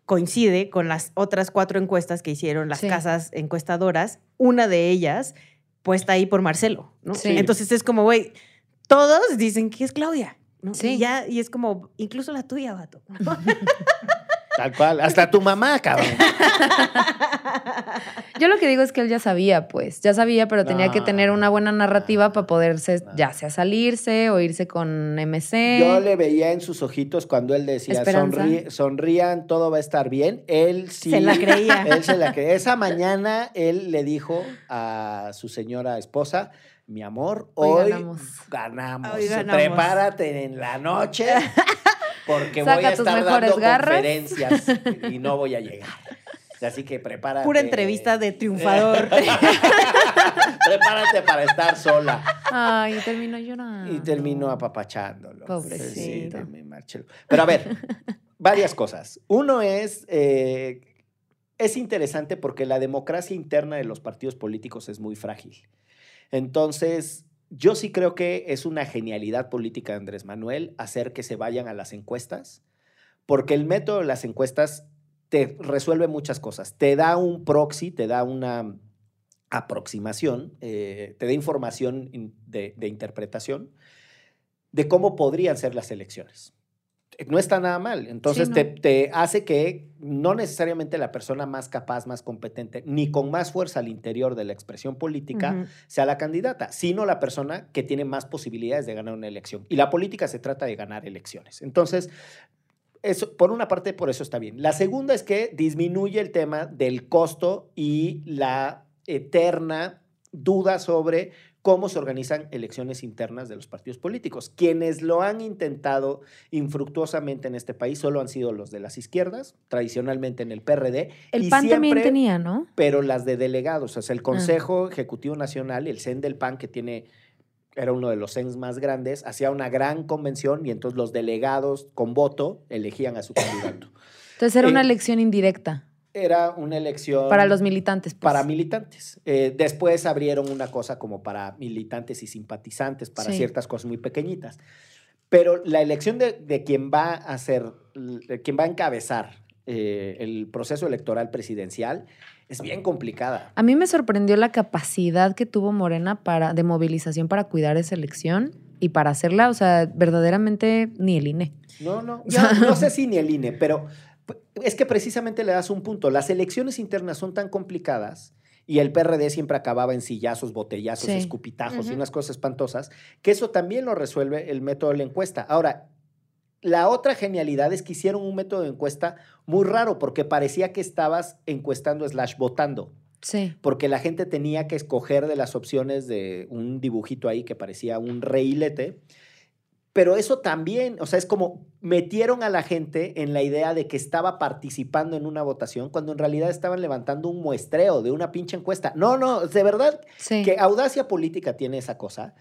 coincide con las otras cuatro encuestas que hicieron las Sí. casas encuestadoras, una de ellas puesta ahí por Marcelo, ¿no? Sí. Entonces es como, güey, todos dicen que es Claudia, ¿no? Sí. Y ya, y es como, incluso la tuya, vato. Tal cual. Hasta tu mamá, cabrón. Yo lo que digo es que él ya sabía, pues, ya sabía, pero tenía que tener una buena narrativa para poderse, No. ya sea salirse o irse con MC. Yo le veía en sus ojitos cuando él decía, Esperanza. "Sonrí- sonrían, todo va a estar bien. Él sí. Se la creía. Él se la creía. Esa mañana él le dijo a su señora esposa, mi amor, Hoy hoy, ganamos. ganamos. Hoy ganamos. Prepárate en la noche porque voy Saca a tus estar dando garras. conferencias y no voy a llegar. Así que prepárate. Pura entrevista de triunfador. prepárate para estar sola. Ay, terminó llorando. Y terminó apapachándolo. Pobrecito. Sí. Pero a ver, varias cosas. Uno es, eh, es interesante porque la democracia interna de los partidos políticos es muy frágil. Entonces, yo sí creo que es una genialidad política de Andrés Manuel hacer que se vayan a las encuestas, porque el método de las encuestas te resuelve muchas cosas. Te da un proxy, te da una aproximación, eh, te da información in- de, de interpretación de cómo podrían ser las elecciones. No está nada mal. Entonces Sí, te, no. te hace que no necesariamente la persona más capaz, más competente, ni con más fuerza al interior de la expresión política sea la candidata, sino la persona que tiene más posibilidades de ganar una elección. Y la política se trata de ganar elecciones. Entonces, eso, por una parte, por eso está bien. La segunda es que disminuye el tema del costo y la eterna duda sobre cómo se organizan elecciones internas de los partidos políticos. Quienes lo han intentado infructuosamente en este país solo han sido los de las izquierdas, tradicionalmente en el PRD. El y PAN también tenía, ¿no? pero las de delegados, o sea, el Ah. Consejo Ejecutivo Nacional, el CEN del PAN, que tiene, era uno de los CENs más grandes, hacía una gran convención y entonces los delegados con voto elegían a su candidato. Entonces era una Eh, elección indirecta Era una elección... para los militantes. pues. Para militantes. Eh, después abrieron una cosa como para militantes y simpatizantes, para Sí. ciertas cosas muy pequeñitas. Pero la elección de, de quien va a ser, quien va a encabezar eh, el proceso electoral presidencial es bien complicada. A mí me sorprendió la capacidad que tuvo Morena para, de movilización para cuidar esa elección y para hacerla, o sea, verdaderamente ni el INE. No, no, yo no sé si ni el INE, pero es que precisamente le das un punto. Las elecciones internas son tan complicadas y el PRD siempre acababa en sillazos, botellazos, Sí. escupitajos y unas cosas espantosas, que eso también lo resuelve el método de la encuesta. Ahora, la otra genialidad es que hicieron un método de encuesta muy raro porque parecía que estabas encuestando slash votando Sí. porque la gente tenía que escoger de las opciones de un dibujito ahí que parecía un reilete. Pero eso también, o sea, es como metieron a la gente en la idea de que estaba participando en una votación cuando en realidad estaban levantando un muestreo de una pinche encuesta. No, no, de verdad Sí. que audacia política tiene esa cosa.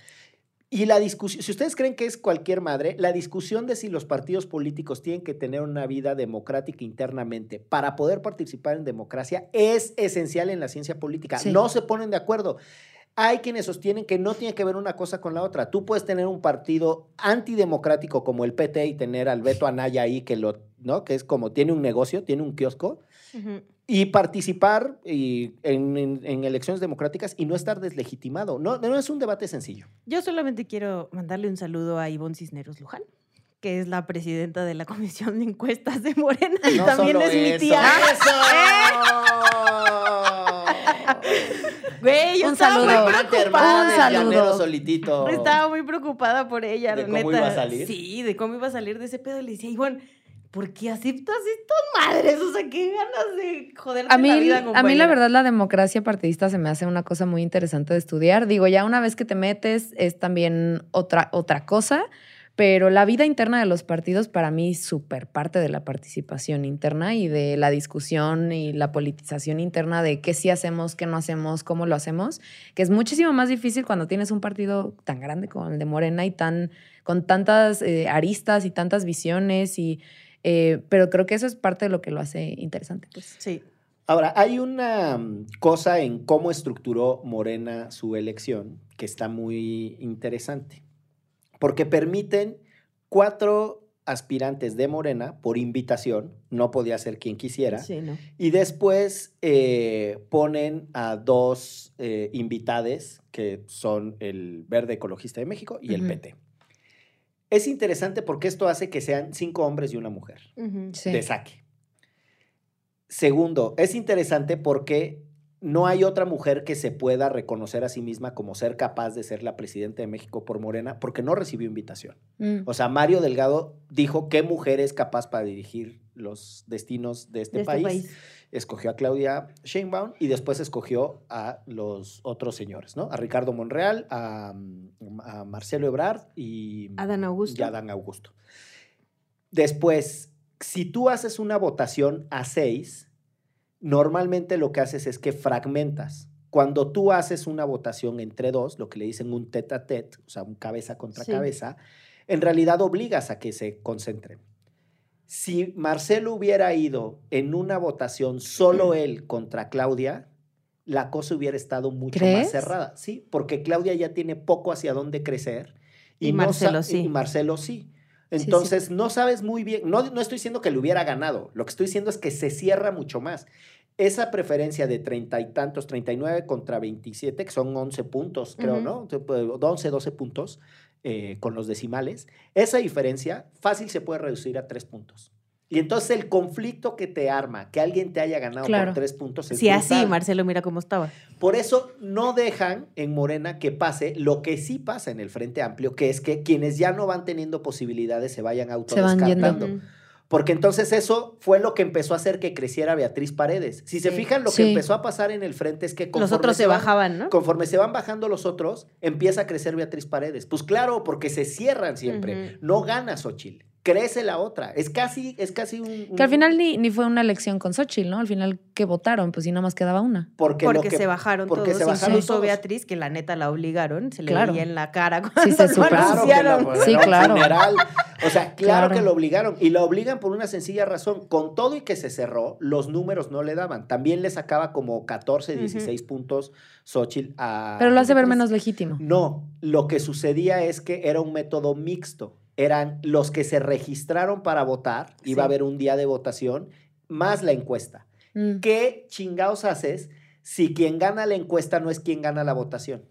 Y la discusión, si ustedes creen que es cualquier madre, la discusión de si los partidos políticos tienen que tener una vida democrática internamente para poder participar en democracia es esencial en la ciencia política. Sí. No se ponen de acuerdo. Hay quienes sostienen que no tiene que ver una cosa con la otra. Tú puedes tener un partido antidemocrático como el PT y tener al Beto Anaya ahí que lo, ¿no? Que es como tiene un negocio, tiene un kiosco Ujú. y participar y en, en- en elecciones democráticas y no estar deslegitimado. No, no es un debate sencillo. Yo solamente quiero mandarle un saludo a Ivonne Cisneros Luján, que es la presidenta de la Comisión de Encuestas de Morena y No también solo es mi eso. tía. Güey, yo Un estaba muy saludo. Amante, preocupada. Un saludo. solitito. Estaba muy preocupada por ella, ¿De la cómo neta. iba a salir? Sí, de cómo iba a salir de ese pedo. Le decía, Ivonne, ¿por qué aceptas estas madres? O sea, qué ganas de joderte A mí, la vida, a mí la compañera. verdad la democracia partidista se me hace una cosa muy interesante de estudiar. Digo, ya una vez que te metes es también otra, otra cosa, pero la vida interna de los partidos para mí es súper parte de la participación interna y de la discusión y la politización interna de qué sí hacemos, qué no hacemos, cómo lo hacemos, que es muchísimo más difícil cuando tienes un partido tan grande como el de Morena y tan con tantas eh, aristas y tantas visiones y eh, pero creo que eso es parte de lo que lo hace interesante. Pues. Sí. Ahora, hay una mm, cosa en cómo estructuró Morena su elección que está muy interesante, porque permiten cuatro aspirantes de Morena por invitación, no podía ser quien quisiera, Sí, no. y después eh, ponen a dos eh, invitades que son el Verde Ecologista de México y el. PT. Es interesante porque esto hace que sean cinco hombres y una mujer. Sí. de saque. Segundo, es interesante porque no hay otra mujer que se pueda reconocer a sí misma como ser capaz de ser la presidenta de México por Morena porque no recibió invitación. Mm. O sea, Mario Delgado dijo qué mujer es capaz para dirigir los destinos de este, De este país. país. Escogió a Claudia Sheinbaum y después escogió a los otros señores, ¿no? A Ricardo Monreal, a, mm, a Marcelo Ebrard y Adán Augusto. y Adán Augusto. Después, si tú haces una votación a seis, normalmente lo que haces es que fragmentas. Cuando tú haces una votación entre dos, lo que le dicen un tete a tete, o sea, un cabeza contra Sí. cabeza, en realidad obligas a que se concentren. Si Marcelo hubiera ido en una votación solo él contra Claudia, la cosa hubiera estado mucho más cerrada. Sí, porque Claudia ya tiene poco hacia dónde crecer. Y no Marcelo sa- sí. Y Marcelo sí. Sí, sí. Entonces, no sabes muy bien, no, no estoy diciendo que le hubiera ganado, lo que estoy diciendo es que se cierra mucho más. Esa preferencia de treinta y tantos, 39 contra 27, que son 11 puntos, creo. ¿no? Entonces, pues, 11, 12 puntos eh, con los decimales, esa diferencia fácil se puede reducir a 3 puntos. Y entonces el conflicto que te arma, que alguien te haya ganado Claro. por 3 puntos, es Sí, así. Marcelo, mira cómo estaba. Por eso no dejan en Morena que pase lo que sí pasa en el Frente Amplio, que es que quienes ya no van teniendo posibilidades se vayan Se van yendo. autodescartando. Porque entonces eso fue lo que empezó a hacer que creciera Beatriz Paredes. Si se Sí. fijan, lo que empezó a pasar en el frente es que Los conforme otros se van- bajaban, ¿no? Conforme se van bajando los otros, empieza a crecer Beatriz Paredes. Pues claro, porque se cierran siempre. No gana Xochitl. Crece la otra. Es casi, es casi un, un- Que al final ni, ni fue una elección con Xochitl, ¿no? Al final que votaron, pues sí, nada más quedaba una. Porque, Porque que- se bajaron porque todos, se bajaron incluso todos. Beatriz, que la neta la obligaron, se le Claro. veía en la cara cuando Sí, se lo super- Claro que Sí, claro. general. O sea, claro, Claro. que lo obligaron. Y lo obligan por una sencilla razón. Con todo y que se cerró, los números no le daban. También le sacaba como 14, 16 puntos Xochitl a. Pero lo hace ver menos legítimo. No, lo que sucedía es que era un método mixto. Eran los que se registraron para votar, iba a haber un día de votación, más la encuesta. Mm. ¿Qué chingados haces si quien gana la encuesta no es quien gana la votación?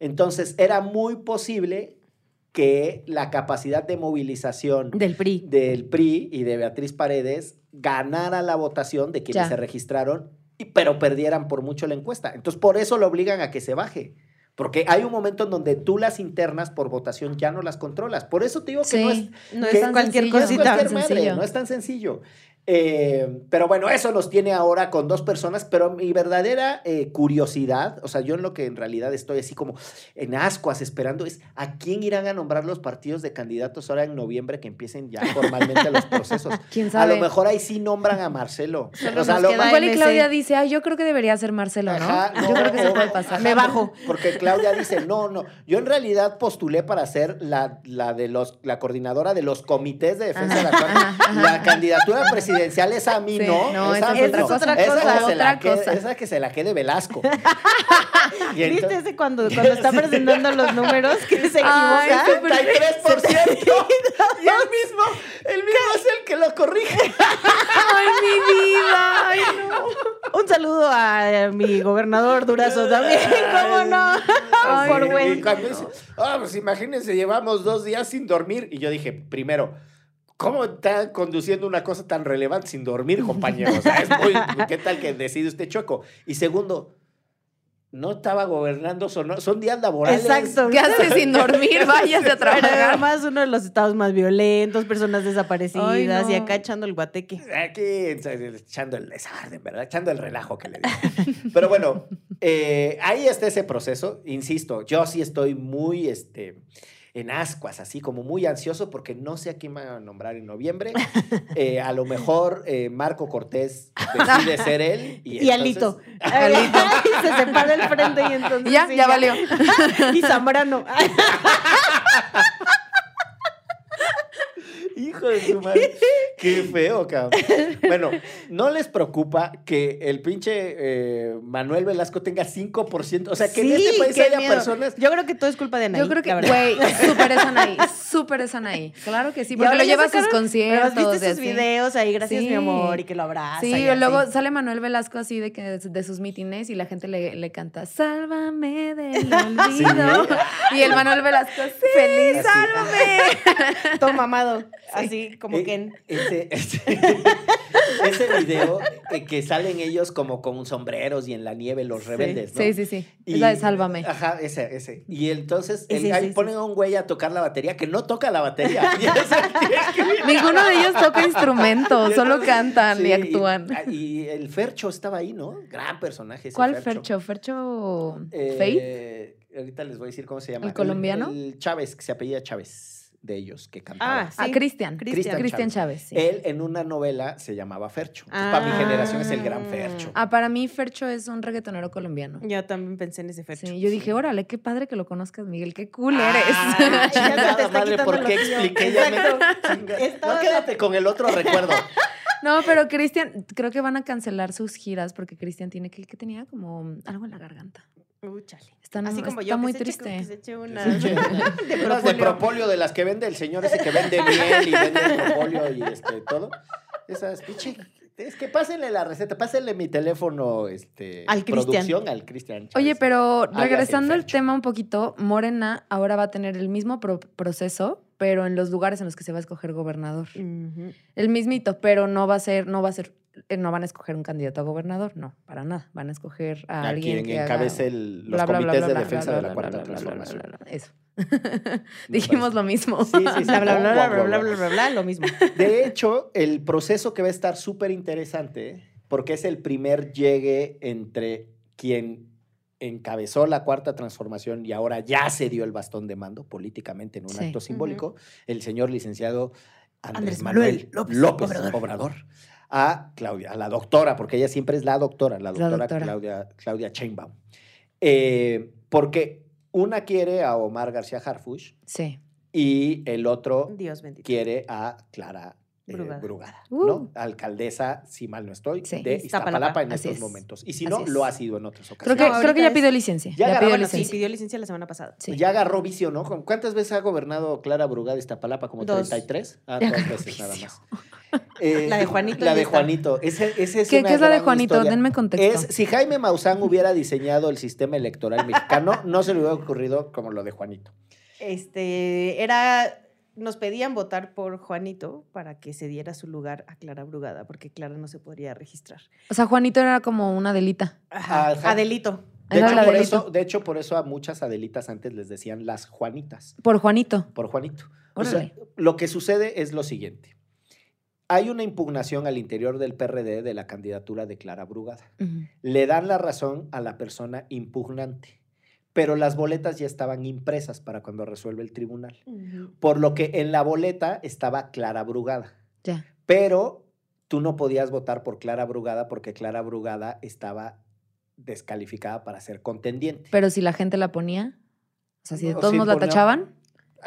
Entonces, era muy posible que la capacidad de movilización Del PRI. del PRI y de Beatriz Paredes ganara la votación de quienes Ya. se registraron, pero perdieran por mucho la encuesta. Entonces, por eso lo obligan a que se baje. Porque hay un momento en donde tú las internas por votación ya no las controlas. Por eso te digo que Sí. no es, No que es cualquier sencillo. no es cosita. cualquier madre, no es tan sencillo. Eh, pero bueno, eso nos tiene ahora con dos personas, pero mi verdadera eh, curiosidad, o sea, yo en lo que en realidad estoy así como en ascuas esperando es a quién irán a nombrar los partidos de candidatos ahora en noviembre que empiecen ya formalmente los procesos. ¿Quién A lo mejor ahí sí nombran a Marcelo. Solo o sea, lo más- Igual y. Claudia dice, ay, yo creo que debería ser Marcelo, ¿no? Ajá, yo creo que o- eso puede pasar. Me bajo. Porque Claudia dice, no, no. Yo en realidad postulé para ser la, la de los, la coordinadora de los comités de defensa de la ajá. La candidatura presidencial es a mí, Sí, ¿no? no, Esa esa es otra cosa. Esa Otra que se la cosa. quede- esa que se la quede Velasco. ¿Viste entonces- ese cuando, cuando está presentando los números que se Ay, equivoca? 73%. y el mismo, el mismo es el que lo corrige. Ay, mi vida. Ay, no. Un saludo a eh, mi gobernador Durazo también, ¿cómo no? Ay, Por güey. dice, ah, pues imagínense, llevamos dos días sin dormir. Y yo dije, primero, ¿cómo está conduciendo una cosa tan relevante sin dormir, compañero? O sea, es muy, ¿qué tal que decide usted choco? Y segundo, no estaba gobernando Sonora, son días laborales. Exacto. ¿Qué hace sin dormir? Váyase a trabajar. además uno de los estados más violentos, personas desaparecidas Ay, no. y acá echando el guateque. Aquí echando el desorden, ¿verdad? Echando el relajo que le digo. Pero bueno, eh, ahí está ese proceso. Insisto, yo sí estoy muy este, en ascuas, así como muy ansioso porque no sé a quién van a nombrar en noviembre. Eh, a lo mejor eh, Marco Cortés decide ser él. Y, Y entonces- Alito. Alito. y se separa el frente y entonces. Ya, sí, ya valió. y Zambrano. Hijo de su madre. Qué feo, cabrón. Bueno, ¿no les preocupa que el pinche eh, Manuel Velasco tenga 5%? O sea, que en Sí, este país qué haya miedo. personas Yo creo que todo es culpa de Anaí. Yo creo que, güey, súper es Anaí, súper es Anaí. Claro que sí, porque lo lleva a sus conciertos. Pero visto sus así. videos ahí, gracias Sí. mi amor, y que lo abraza. Sí, y luego así. sale Manuel Velasco así de que de sus mítines y la gente le, le canta Sálvame del olvido. Y el Manuel Velasco, sí, Feliz. sálvame. Todo mamado, así como Eh, Ken. Ese, ese, ese video eh, que salen ellos como con sombreros y en la nieve los rebeldes, ¿no? Sí, sí, sí. Y- Es la de Sálvame. Ajá, ese, ese. Y entonces el- Ese, ahí ponen a un güey a tocar la batería que no toca la batería. Que- Ninguno de ellos toca instrumentos, solo cantan sí, y actúan. Y, y el Fercho estaba ahí, ¿no? Gran personaje ese ¿Cuál Fercho? ¿Fercho Faith? Eh, ahorita les voy a decir cómo se llama. ¿El colombiano? El, Chávez, que se apellida Chávez, de ellos, que cantaba. Ah, Ah, sí. Cristian. Cristian Cristian Chávez, sí. Él en una novela se llamaba Fercho. Para mi Ah. generación es el gran Fercho. Ah, para mí Fercho es un reggaetonero colombiano. Yo también pensé en ese fecho. Sí, yo dije, órale, qué padre que lo conozcas, Miguel, qué cool Ah, eres. chingada madre, quitando ¿por lo qué tuyo. expliqué? Ya me- No, quédate con el otro recuerdo. No, pero Cristian, creo que van a cancelar sus giras porque Cristian tiene que, que tenía como algo en la garganta. Uh, chale. Está, Así está como yo, muy que se eche- triste. que se eche una... Sí, de unas de propóleo. propóleo de las que vende el señor ese que vende miel y vende propóleo y este todo. Esas, pinche. Es que pásenle la receta, pásenle mi teléfono, este, Al producción al Cristian. Chávez. Oye, pero el regresando al tema un poquito, Morena ahora va a tener el mismo pro- proceso, pero en los lugares en los que se va a escoger gobernador. Ujú. El mismito, pero no va a ser, no va a ser, no van a escoger un candidato a gobernador, no, para nada. Van a escoger a, a alguien quien que haga- encabece el- los bla, bla, bla, comités bla, de bla, defensa bla, de la bla, cuarta bla, bla, bla, bla, transformación. Eso. Dijimos lo mismo. Sí, sí, sí. Bla, bla, bla, bla, bla, bla, lo mismo. De hecho, el proceso que va a estar súper interesante, porque es el primer llegue entre quien encabezó la cuarta transformación y ahora ya se dio el bastón de mando políticamente en un Sí. acto simbólico, el señor licenciado Andrés, Andrés Manuel, Manuel López, López Obrador. A Claudia, a la doctora, porque ella siempre es la doctora, la doctora, doctora. Claudia, Claudia Sheinbaum. Eh, porque una quiere a Omar García Harfush Sí. y el otro Dios quiere a Clara eh, Brugada. Brugada, Uh. ¿no? Alcaldesa, si mal no estoy, Sí. de Iztapalapa. Iztapalapa en Así estos es. momentos. Y si Así no, es. lo ha sido en otras Creo ocasiones. que, No, creo que ya pidió licencia. Ya Ya, agarró- pidió bueno, Sí, licencia. pidió licencia la semana pasada. Sí. Ya agarró vicio, ¿no? ¿Con ¿Cuántas veces ha gobernado Clara Brugada Iztapalapa? ¿Como Dos. 33? Ah, dos veces nada más. Eh, La de Juanito La de. Juanito. Ese, ese es ¿Qué, una qué es la de Juanito? historia. Denme contexto. Es, si Jaime Maussan hubiera diseñado el sistema electoral mexicano, no se le hubiera ocurrido como lo de Juanito. Este, era, nos pedían votar por Juanito para que se diera su lugar a Clara Brugada, porque Clara no se podría registrar. O sea, Juanito era como una delita. Ajá. Ajá. Adelito. De hecho, por eso, de hecho, por eso a muchas Adelitas antes les decían las Juanitas, Por Juanito. por Juanito. O sea, lo que sucede es lo siguiente. Hay una impugnación al interior del PRD de la candidatura de Clara Brugada. Le dan la razón a la persona impugnante, pero las boletas ya estaban impresas para cuando resuelve el tribunal. Por lo que en la boleta estaba Clara Brugada, Ya. pero tú no podías votar por Clara Brugada porque Clara Brugada estaba descalificada para ser contendiente. Pero si la gente la ponía, o sea, si de todos modos la tachaban,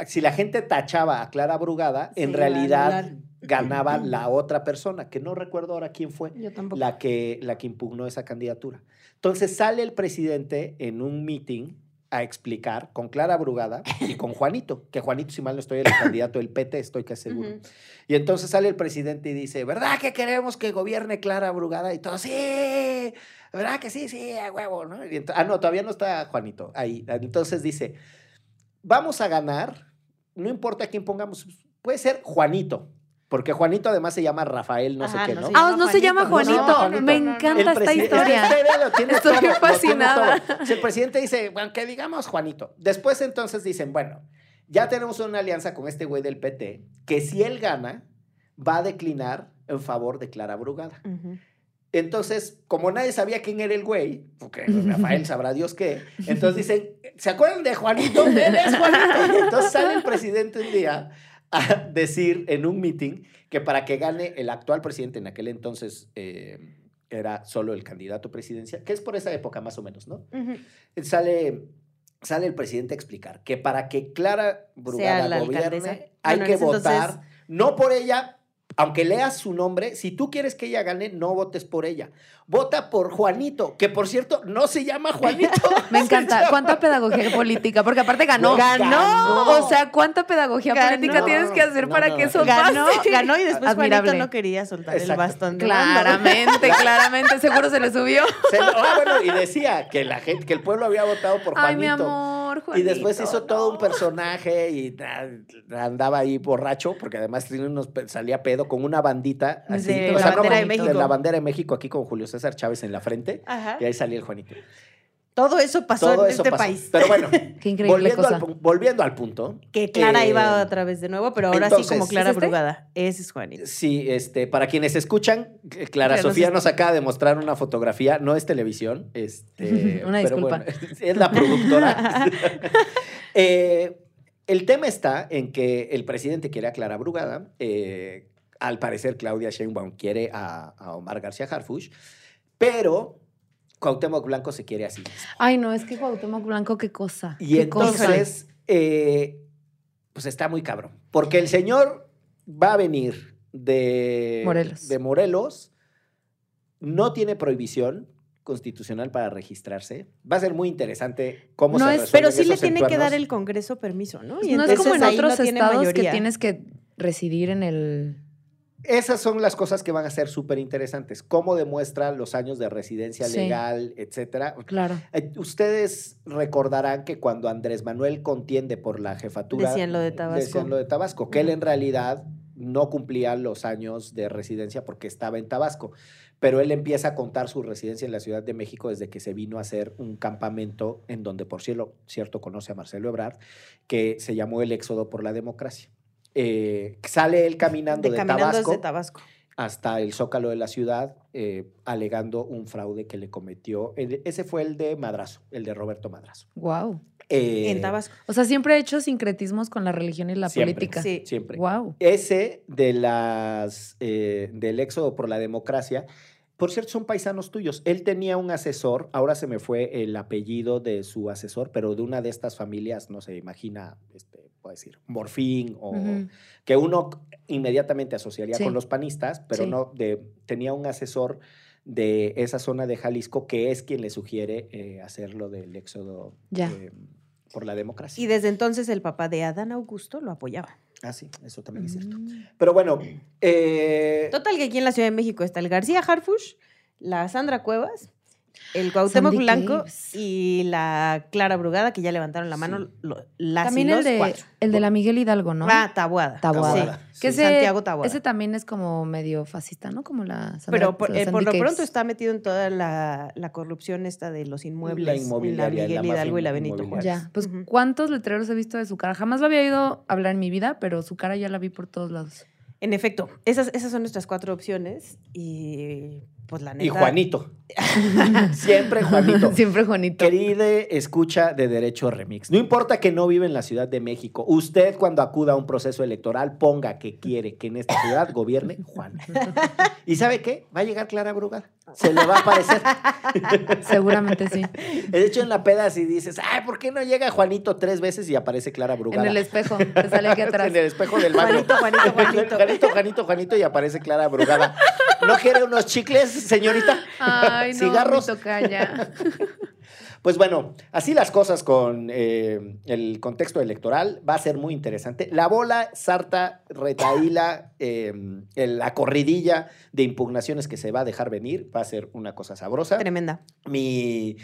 Si la gente tachaba a Clara Brugada, en realidad. Ganaba la otra persona, que no recuerdo ahora quién fue. Yo la que, la que impugnó esa candidatura. Entonces sale el presidente en un meeting a explicar con Clara Brugada y con Juanito, que Juanito, si mal no estoy, el candidato del PT, estoy casi seguro. Y entonces sale el presidente y dice, ¿verdad que queremos que gobierne Clara Brugada? Y todos, sí, ¿verdad que sí? Sí, a huevo, ¿no? Y ah, no, todavía no está Juanito ahí. Entonces dice, vamos a ganar, no importa quién pongamos, puede ser Juanito, porque Juanito además se llama Rafael, no Ajá, sé qué, no Ah, llama no se llama Juanito. Juanito. No, Juanito. Me encanta esta historia. Estoy todo, fascinada. Si el presidente dice, bueno, que digamos Juanito. Después entonces dicen, bueno, ya tenemos una alianza con este güey del PT, que si él gana, va a declinar en favor de Clara Brugada. Entonces, como nadie sabía quién era el güey, porque Rafael sabrá Dios qué, entonces dicen, ¿se acuerdan de Juanito? Él es Juanito. Entonces sale el presidente un día a decir en un meeting que para que gane el actual presidente, en aquel entonces eh, era solo el candidato presidencial, que es por esa época más o menos, ¿no? Sale, sale el presidente a explicar que para que Clara Brugada gobierne, hay Bueno, que entonces- votar, no por ella, aunque leas su nombre, si tú quieres que ella gane, no votes por ella. Vota por Juanito, que por cierto no se llama Juanito. Me encanta. llama- ¿Cuánta pedagogía política? Porque aparte ganó. Güey, ganó. O sea, ¿cuánta pedagogía Ganó. política tienes que hacer No, para no, que eso Ganó, pase? ganó y después Admirable. Juanito no quería soltar el bastón de. Claramente, claramente. Seguro se le subió. Se- ah, bueno, y decía que la gente, que el pueblo había votado por Juanito. Ay, mi amor, Y después Juanito, hizo todo un personaje y andaba ahí borracho, porque además salía pedo con una bandita así. De o la no bandera de México. la bandera de México aquí con Julio César Chávez en la frente. Ajá. Y ahí salía el Juanito. Todo eso pasó Todo en eso este pasó. país. Pero bueno, Qué increíble volviendo, cosa. al, pu- volviendo al punto. Que Clara eh, iba otra vez de nuevo, pero ahora sí como Clara ¿es este? Brugada. Ese es Juanito. Sí, este, para quienes escuchan, eh, Clara Sofía nos acaba de mostrar una fotografía, no es televisión, este, Una pero disculpa. bueno, es la productora. Eh, el tema está en que el presidente quiere a Clara Brugada, eh, al parecer Claudia Sheinbaum quiere a, a Omar García Harfuch, pero Cuauhtémoc Blanco se quiere así. Ay, no, es que Cuauhtémoc Blanco, qué cosa. Y qué cosa. entonces, eh, pues está muy cabrón. Porque el señor va a venir de Morelos. de Morelos, no tiene prohibición constitucional para registrarse. Va a ser muy interesante cómo No se es- Pero sí le tiene que dar el Congreso permiso, ¿no? no es como en otros no tiene estados que tienes que residir en el... Esas son las cosas que van a ser súper interesantes. Cómo demuestra los años de residencia Sí. legal, etcétera. Claro. Eh, Ustedes recordarán que cuando Andrés Manuel contiende por la jefatura. Decían lo de Tabasco. Decían lo de Tabasco, que él en realidad no cumplía los años de residencia porque estaba en Tabasco. Pero él empieza a contar su residencia en la Ciudad de México desde que se vino a hacer un campamento en donde, por cierto, cierto conoce a Marcelo Ebrard, que se llamó El Éxodo por la Democracia. Eh, sale él caminando De de, caminando Tabasco desde Tabasco. hasta el zócalo de la ciudad, eh, alegando un fraude que le cometió. ese fue el de Madrazo, el de Roberto Madrazo. Wow. Eh, en Tabasco. O sea, siempre he hecho sincretismos con la religión y la Siempre. política. Sí. Siempre. Wow. Ese de las eh, del éxodo por la democracia, por cierto, son paisanos tuyos. Él tenía un asesor, ahora se me fue el apellido de su asesor, pero de una de estas familias, no se imagina, este, puedo decir, Morfín, o que uno inmediatamente asociaría Sí. con los panistas, pero Sí. no, de, tenía un asesor de esa zona de Jalisco que es quien le sugiere eh, hacer lo del éxodo Ya. eh, por la democracia. Y desde entonces el papá de Adán Augusto lo apoyaba. Ah, sí, eso también es cierto. Mm. Pero bueno, eh, Total que aquí en la Ciudad de México está el García Harfush, la Sandra Cuevas, el Cuauhtémoc Sandy Blanco Caves. y la Clara Brugada, que ya levantaron la mano lo- las También y el de, cuatro. el de la Miguel Hidalgo, ¿no? Ah, Tabuada. Sí. Que Sí. ese, Santiago Taboada. ese también es como medio fascista, ¿no? Como la Sandra- Pero por, la eh, por lo pronto está metido en toda la, la corrupción esta de los inmuebles. La inmobiliaria, La la Miguel Hidalgo y la Benito. Juárez. Ya, pues. ¿cuántos letreros he visto de su cara? Jamás lo había oído hablar en mi vida, pero su cara ya la vi por todos lados. En efecto, esas, esas son nuestras cuatro opciones y pues la neta... y Juanito. Siempre Juanito. Siempre Juanito. Queride escucha de Derecho Remix. No importa que no vive en la Ciudad de México. Usted cuando acuda a un proceso electoral ponga que quiere que en esta ciudad gobierne Juan. ¿Y sabe qué? Va a llegar Clara Brugada. Se le va a aparecer. Seguramente sí. De hecho, en la peda si dices, ay, ¿por qué no llega Juanito tres veces y aparece Clara Brugada? En el espejo, te sale aquí atrás. En el espejo del baño. Juanito, Juanito, Juanito. Juanito, Juanito, Juanito, y aparece Clara Brugada. ¿No quiere unos chicles, señorita? Ay, no, Cigarros. tocaya. Pues bueno, así las cosas con eh, el contexto electoral. Va a ser muy interesante. La bola, sarta, retaíla, eh, el- la corridilla de impugnaciones que se va a dejar venir va a ser una cosa sabrosa. Tremenda. Mi,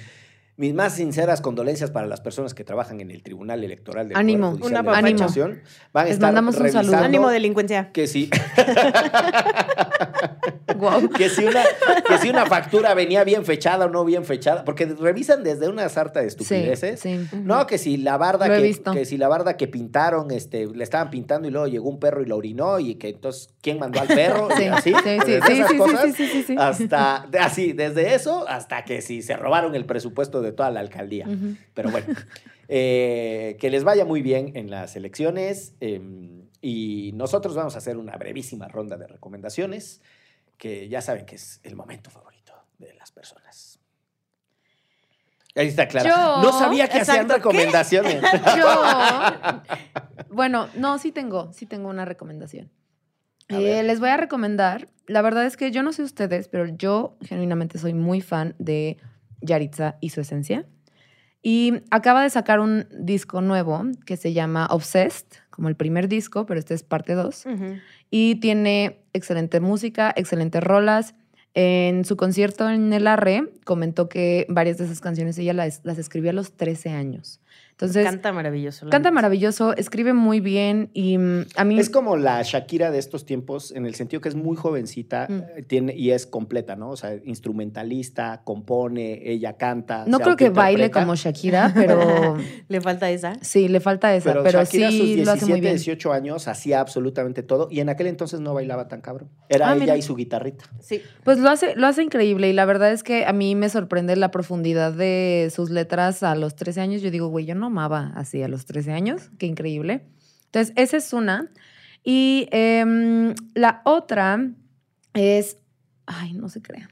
mis más sinceras condolencias para las personas que trabajan en el Tribunal Electoral del Ánimo. Poder Judicial Un de la. Van a Les estar mandamos un saludo. Ánimo, delincuencia. Que sí, que si, una, que si una factura venía bien fechada o no bien fechada, porque revisan desde una sarta de Sí, estupideces. sí. No, que si la barda que, que si la barda que pintaron, este, le estaban pintando y luego llegó un perro y lo orinó y que entonces quién mandó al perro Sí, y así, sí, sí, desde sí, esas sí, sí, cosas sí, sí, sí, sí. hasta así, desde eso hasta que si se robaron el presupuesto de toda la alcaldía. Ujú. Pero bueno, eh, que les vaya muy bien en las elecciones eh, y nosotros vamos a hacer una brevísima ronda de recomendaciones que ya saben que es el momento favorito de las personas. Ahí está Clara. Yo- no sabía que hacían Exacto, ¿qué? recomendaciones. Yo, bueno, no, sí tengo, sí tengo una recomendación. Eh, les voy a recomendar, la verdad es que yo no sé ustedes, pero yo genuinamente soy muy fan de Yaritza y su esencia. Y acaba de sacar un disco nuevo que se llama Obsessed, como el primer disco, pero este es parte 2. Ujú. Y tiene excelente música, excelentes rolas. En su concierto en el Arre comentó que varias de esas canciones ella las, las escribió a los 13 años. Entonces, canta, Canta maravilloso. la neta. maravilloso, escribe muy bien y mm, a mí... Es como la Shakira de estos tiempos, en el sentido que es muy jovencita Mm. eh, tiene, y es completa, ¿no? O sea, instrumentalista, compone, ella canta. no creo que baile como Shakira, pero Le falta esa. sí, le falta esa, Pero, pero, Shakira a sus sí lo hace muy 17, bien. 18 años hacía absolutamente todo y en aquel entonces no bailaba tan cabrón. Era Ah, ella mira. y su guitarrita. Sí. Pues lo hace, lo hace increíble y la verdad es que a mí me sorprende la profundidad de sus letras a los 13 años. Yo digo, güey, yo no amaba así a los 13 años, qué increíble. Entonces, esa es una. Y em, la otra es, ay, no se crean.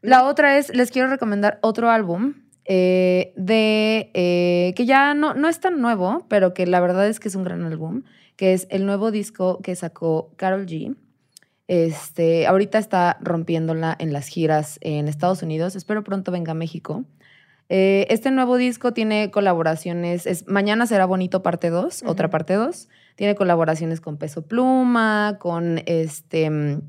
La otra es, les quiero recomendar otro álbum eh, de, eh, que ya no, no es tan nuevo, pero que la verdad es que es un gran álbum, que es el nuevo disco que sacó Carol G. Este, ahorita está rompiéndola en las giras en Estados Unidos. Espero pronto venga a México. Eh, este nuevo disco tiene colaboraciones. Es Mañana será bonito parte 2, otra parte 2. Tiene colaboraciones con Peso Pluma, con este mm,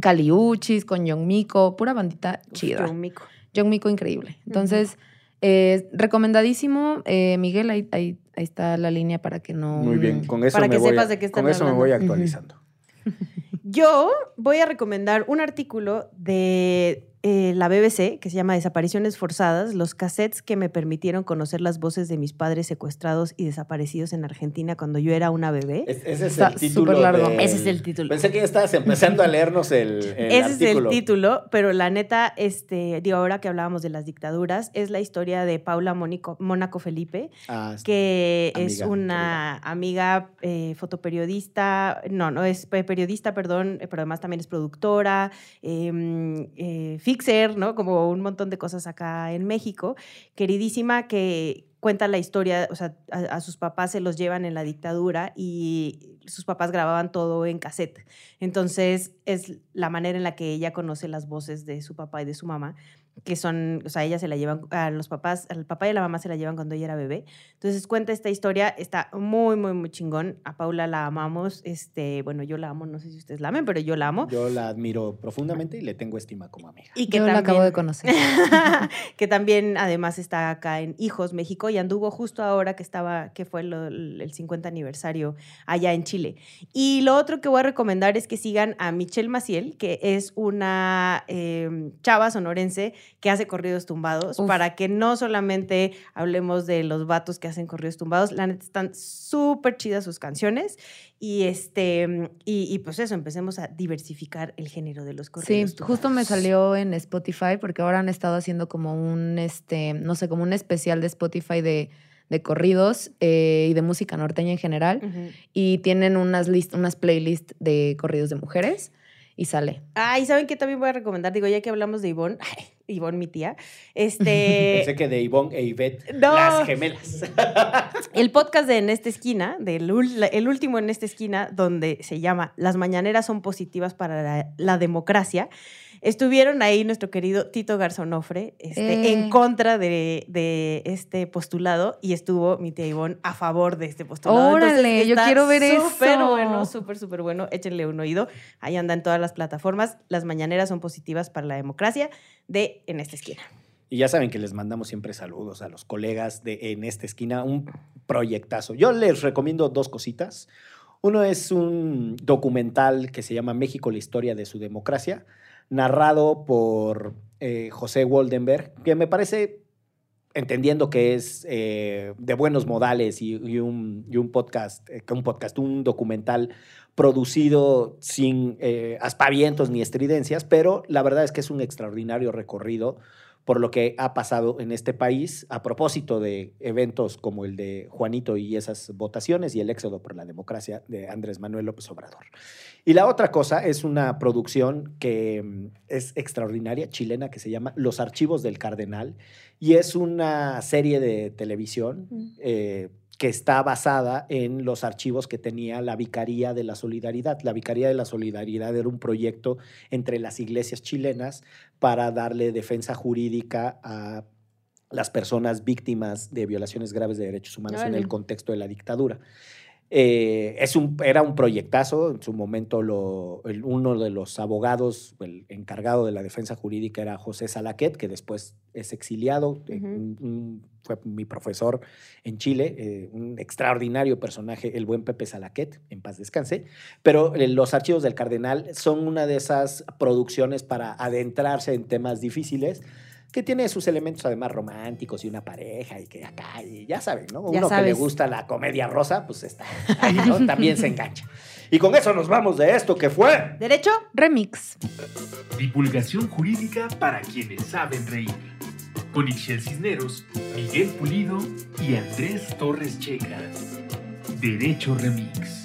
Caliuchis, con Young Miko, pura bandita Uf, chida. qué mico. Young Miko increíble. Entonces, eh, recomendadísimo. Eh, Miguel, ahí, ahí, ahí está la línea para que no. Muy bien, con eso, Para me, que voy, sepas a- de qué están con eso me voy actualizando. Yo voy a recomendar un artículo de eh, la BBC que se llama Desapariciones Forzadas, los cassettes que me permitieron conocer las voces de mis padres secuestrados y desaparecidos en Argentina cuando yo era una bebé. Es- ese es Está el título. súper largo. del- Ese es el título. Pensé que ya estabas empezando a leernos el, el Ese es el título, pero la neta, este, digo, ahora que hablábamos de las dictaduras, es la historia de Paula Mónico- Mónaco Felipe, Ah, que es Amiga, una amiga eh, fotoperiodista, no, no es pe- periodista, perdón, eh, pero además también es productora, eh, eh, fixer, ¿no? Como un montón de cosas acá en México, queridísima que cuenta la historia, o sea, a, a sus papás se los llevan en la dictadura y sus papás grababan todo en cassette. Entonces es la manera en la que ella conoce las voces de su papá y de su mamá. Que son, o sea, ella se la llevan, a los papás, al papá y a la mamá se la llevan cuando ella era bebé. Entonces cuenta esta historia, está muy, muy, muy chingón. A Paula la amamos, este, bueno, yo la amo, no sé si ustedes la amen, pero yo la amo. Yo la admiro profundamente y le tengo estima como amiga. Y que Yo lo acabo de conocer. que también además está acá en Hijos, México, y anduvo justo ahora que estaba, que fue lo- el 50 aniversario allá en Chile. Y lo otro que voy a recomendar es que sigan a Michelle Maciel, que es una eh, chava sonorense que hace corridos tumbados, Uf. para que no solamente hablemos de los vatos que hacen corridos tumbados, la neta están súper chidas sus canciones. Y este, y, y pues eso, empecemos a diversificar el género de los Sí, corridos justo me salió en Spotify porque ahora han estado haciendo como un, este, no sé, como un especial de Spotify de, de corridos eh, y de música norteña en general. Ujú. Y tienen unas, list, unas playlists de corridos de mujeres y sale. Ah, y ¿saben qué también voy a recomendar? Digo, ya que hablamos de Ivonne, ay, Ivonne, mi tía, este, Pensé que de Ivonne e Ivette, No. las gemelas. el podcast de En esta esquina, del el último En esta esquina, donde se llama Las mañaneras son positivas para la, la democracia, estuvieron ahí nuestro querido Tito Garzonofre este, Eh. en contra de, de este postulado y estuvo mi tía Ivonne a favor de este postulado. Órale, yo está quiero ver Súper eso. bueno, súper, súper bueno. Échenle un oído. Ahí andan todas las plataformas. Las mañaneras son positivas para la democracia de En esta esquina. Y ya saben que les mandamos siempre saludos a los colegas de En esta esquina, un proyectazo. Yo les recomiendo dos cositas. Uno es un documental que se llama México, la historia de su democracia, narrado por eh, José Woldenberg, que me parece, entendiendo que es eh, de buenos modales y, un, podcast, eh, un podcast, un documental producido sin aspavientos ni estridencias, pero la verdad es que es un extraordinario recorrido por lo que ha pasado en este país a propósito de eventos como el de Juanito y esas votaciones y el éxodo por la democracia de Andrés Manuel López Obrador. Y la otra cosa es una producción que mm, es extraordinaria, chilena, que se llama Los Archivos del Cardenal, y es una serie de televisión eh, que está basada en los archivos que tenía la Vicaría de la Solidaridad. La Vicaría de la Solidaridad era un proyecto entre las iglesias chilenas para darle defensa jurídica a las personas víctimas de violaciones graves de derechos humanos en el contexto de la dictadura. Eh, es un, era un proyectazo, en su momento lo, el- uno de los abogados, el encargado de la defensa jurídica era José Salaquet, que después es exiliado, eh, Ujú. un- un- fue mi profesor en Chile, eh, un extraordinario personaje, el buen Pepe Salaquet, en paz descanse, pero eh, Los Archivos del Cardenal son una de esas producciones para adentrarse en temas difíciles que tiene sus elementos además románticos y una pareja y que acá, y ya saben, ¿no? Ya Uno que le gusta la comedia rosa, pues está ahí, ¿no? También se engancha. Y con eso nos vamos de esto que fue. ¿Derecho? Remix. Divulgación jurídica para quienes saben reír. Con Ixel Cisneros, Miguel Pulido y Andrés Torres Checa. Derecho Remix.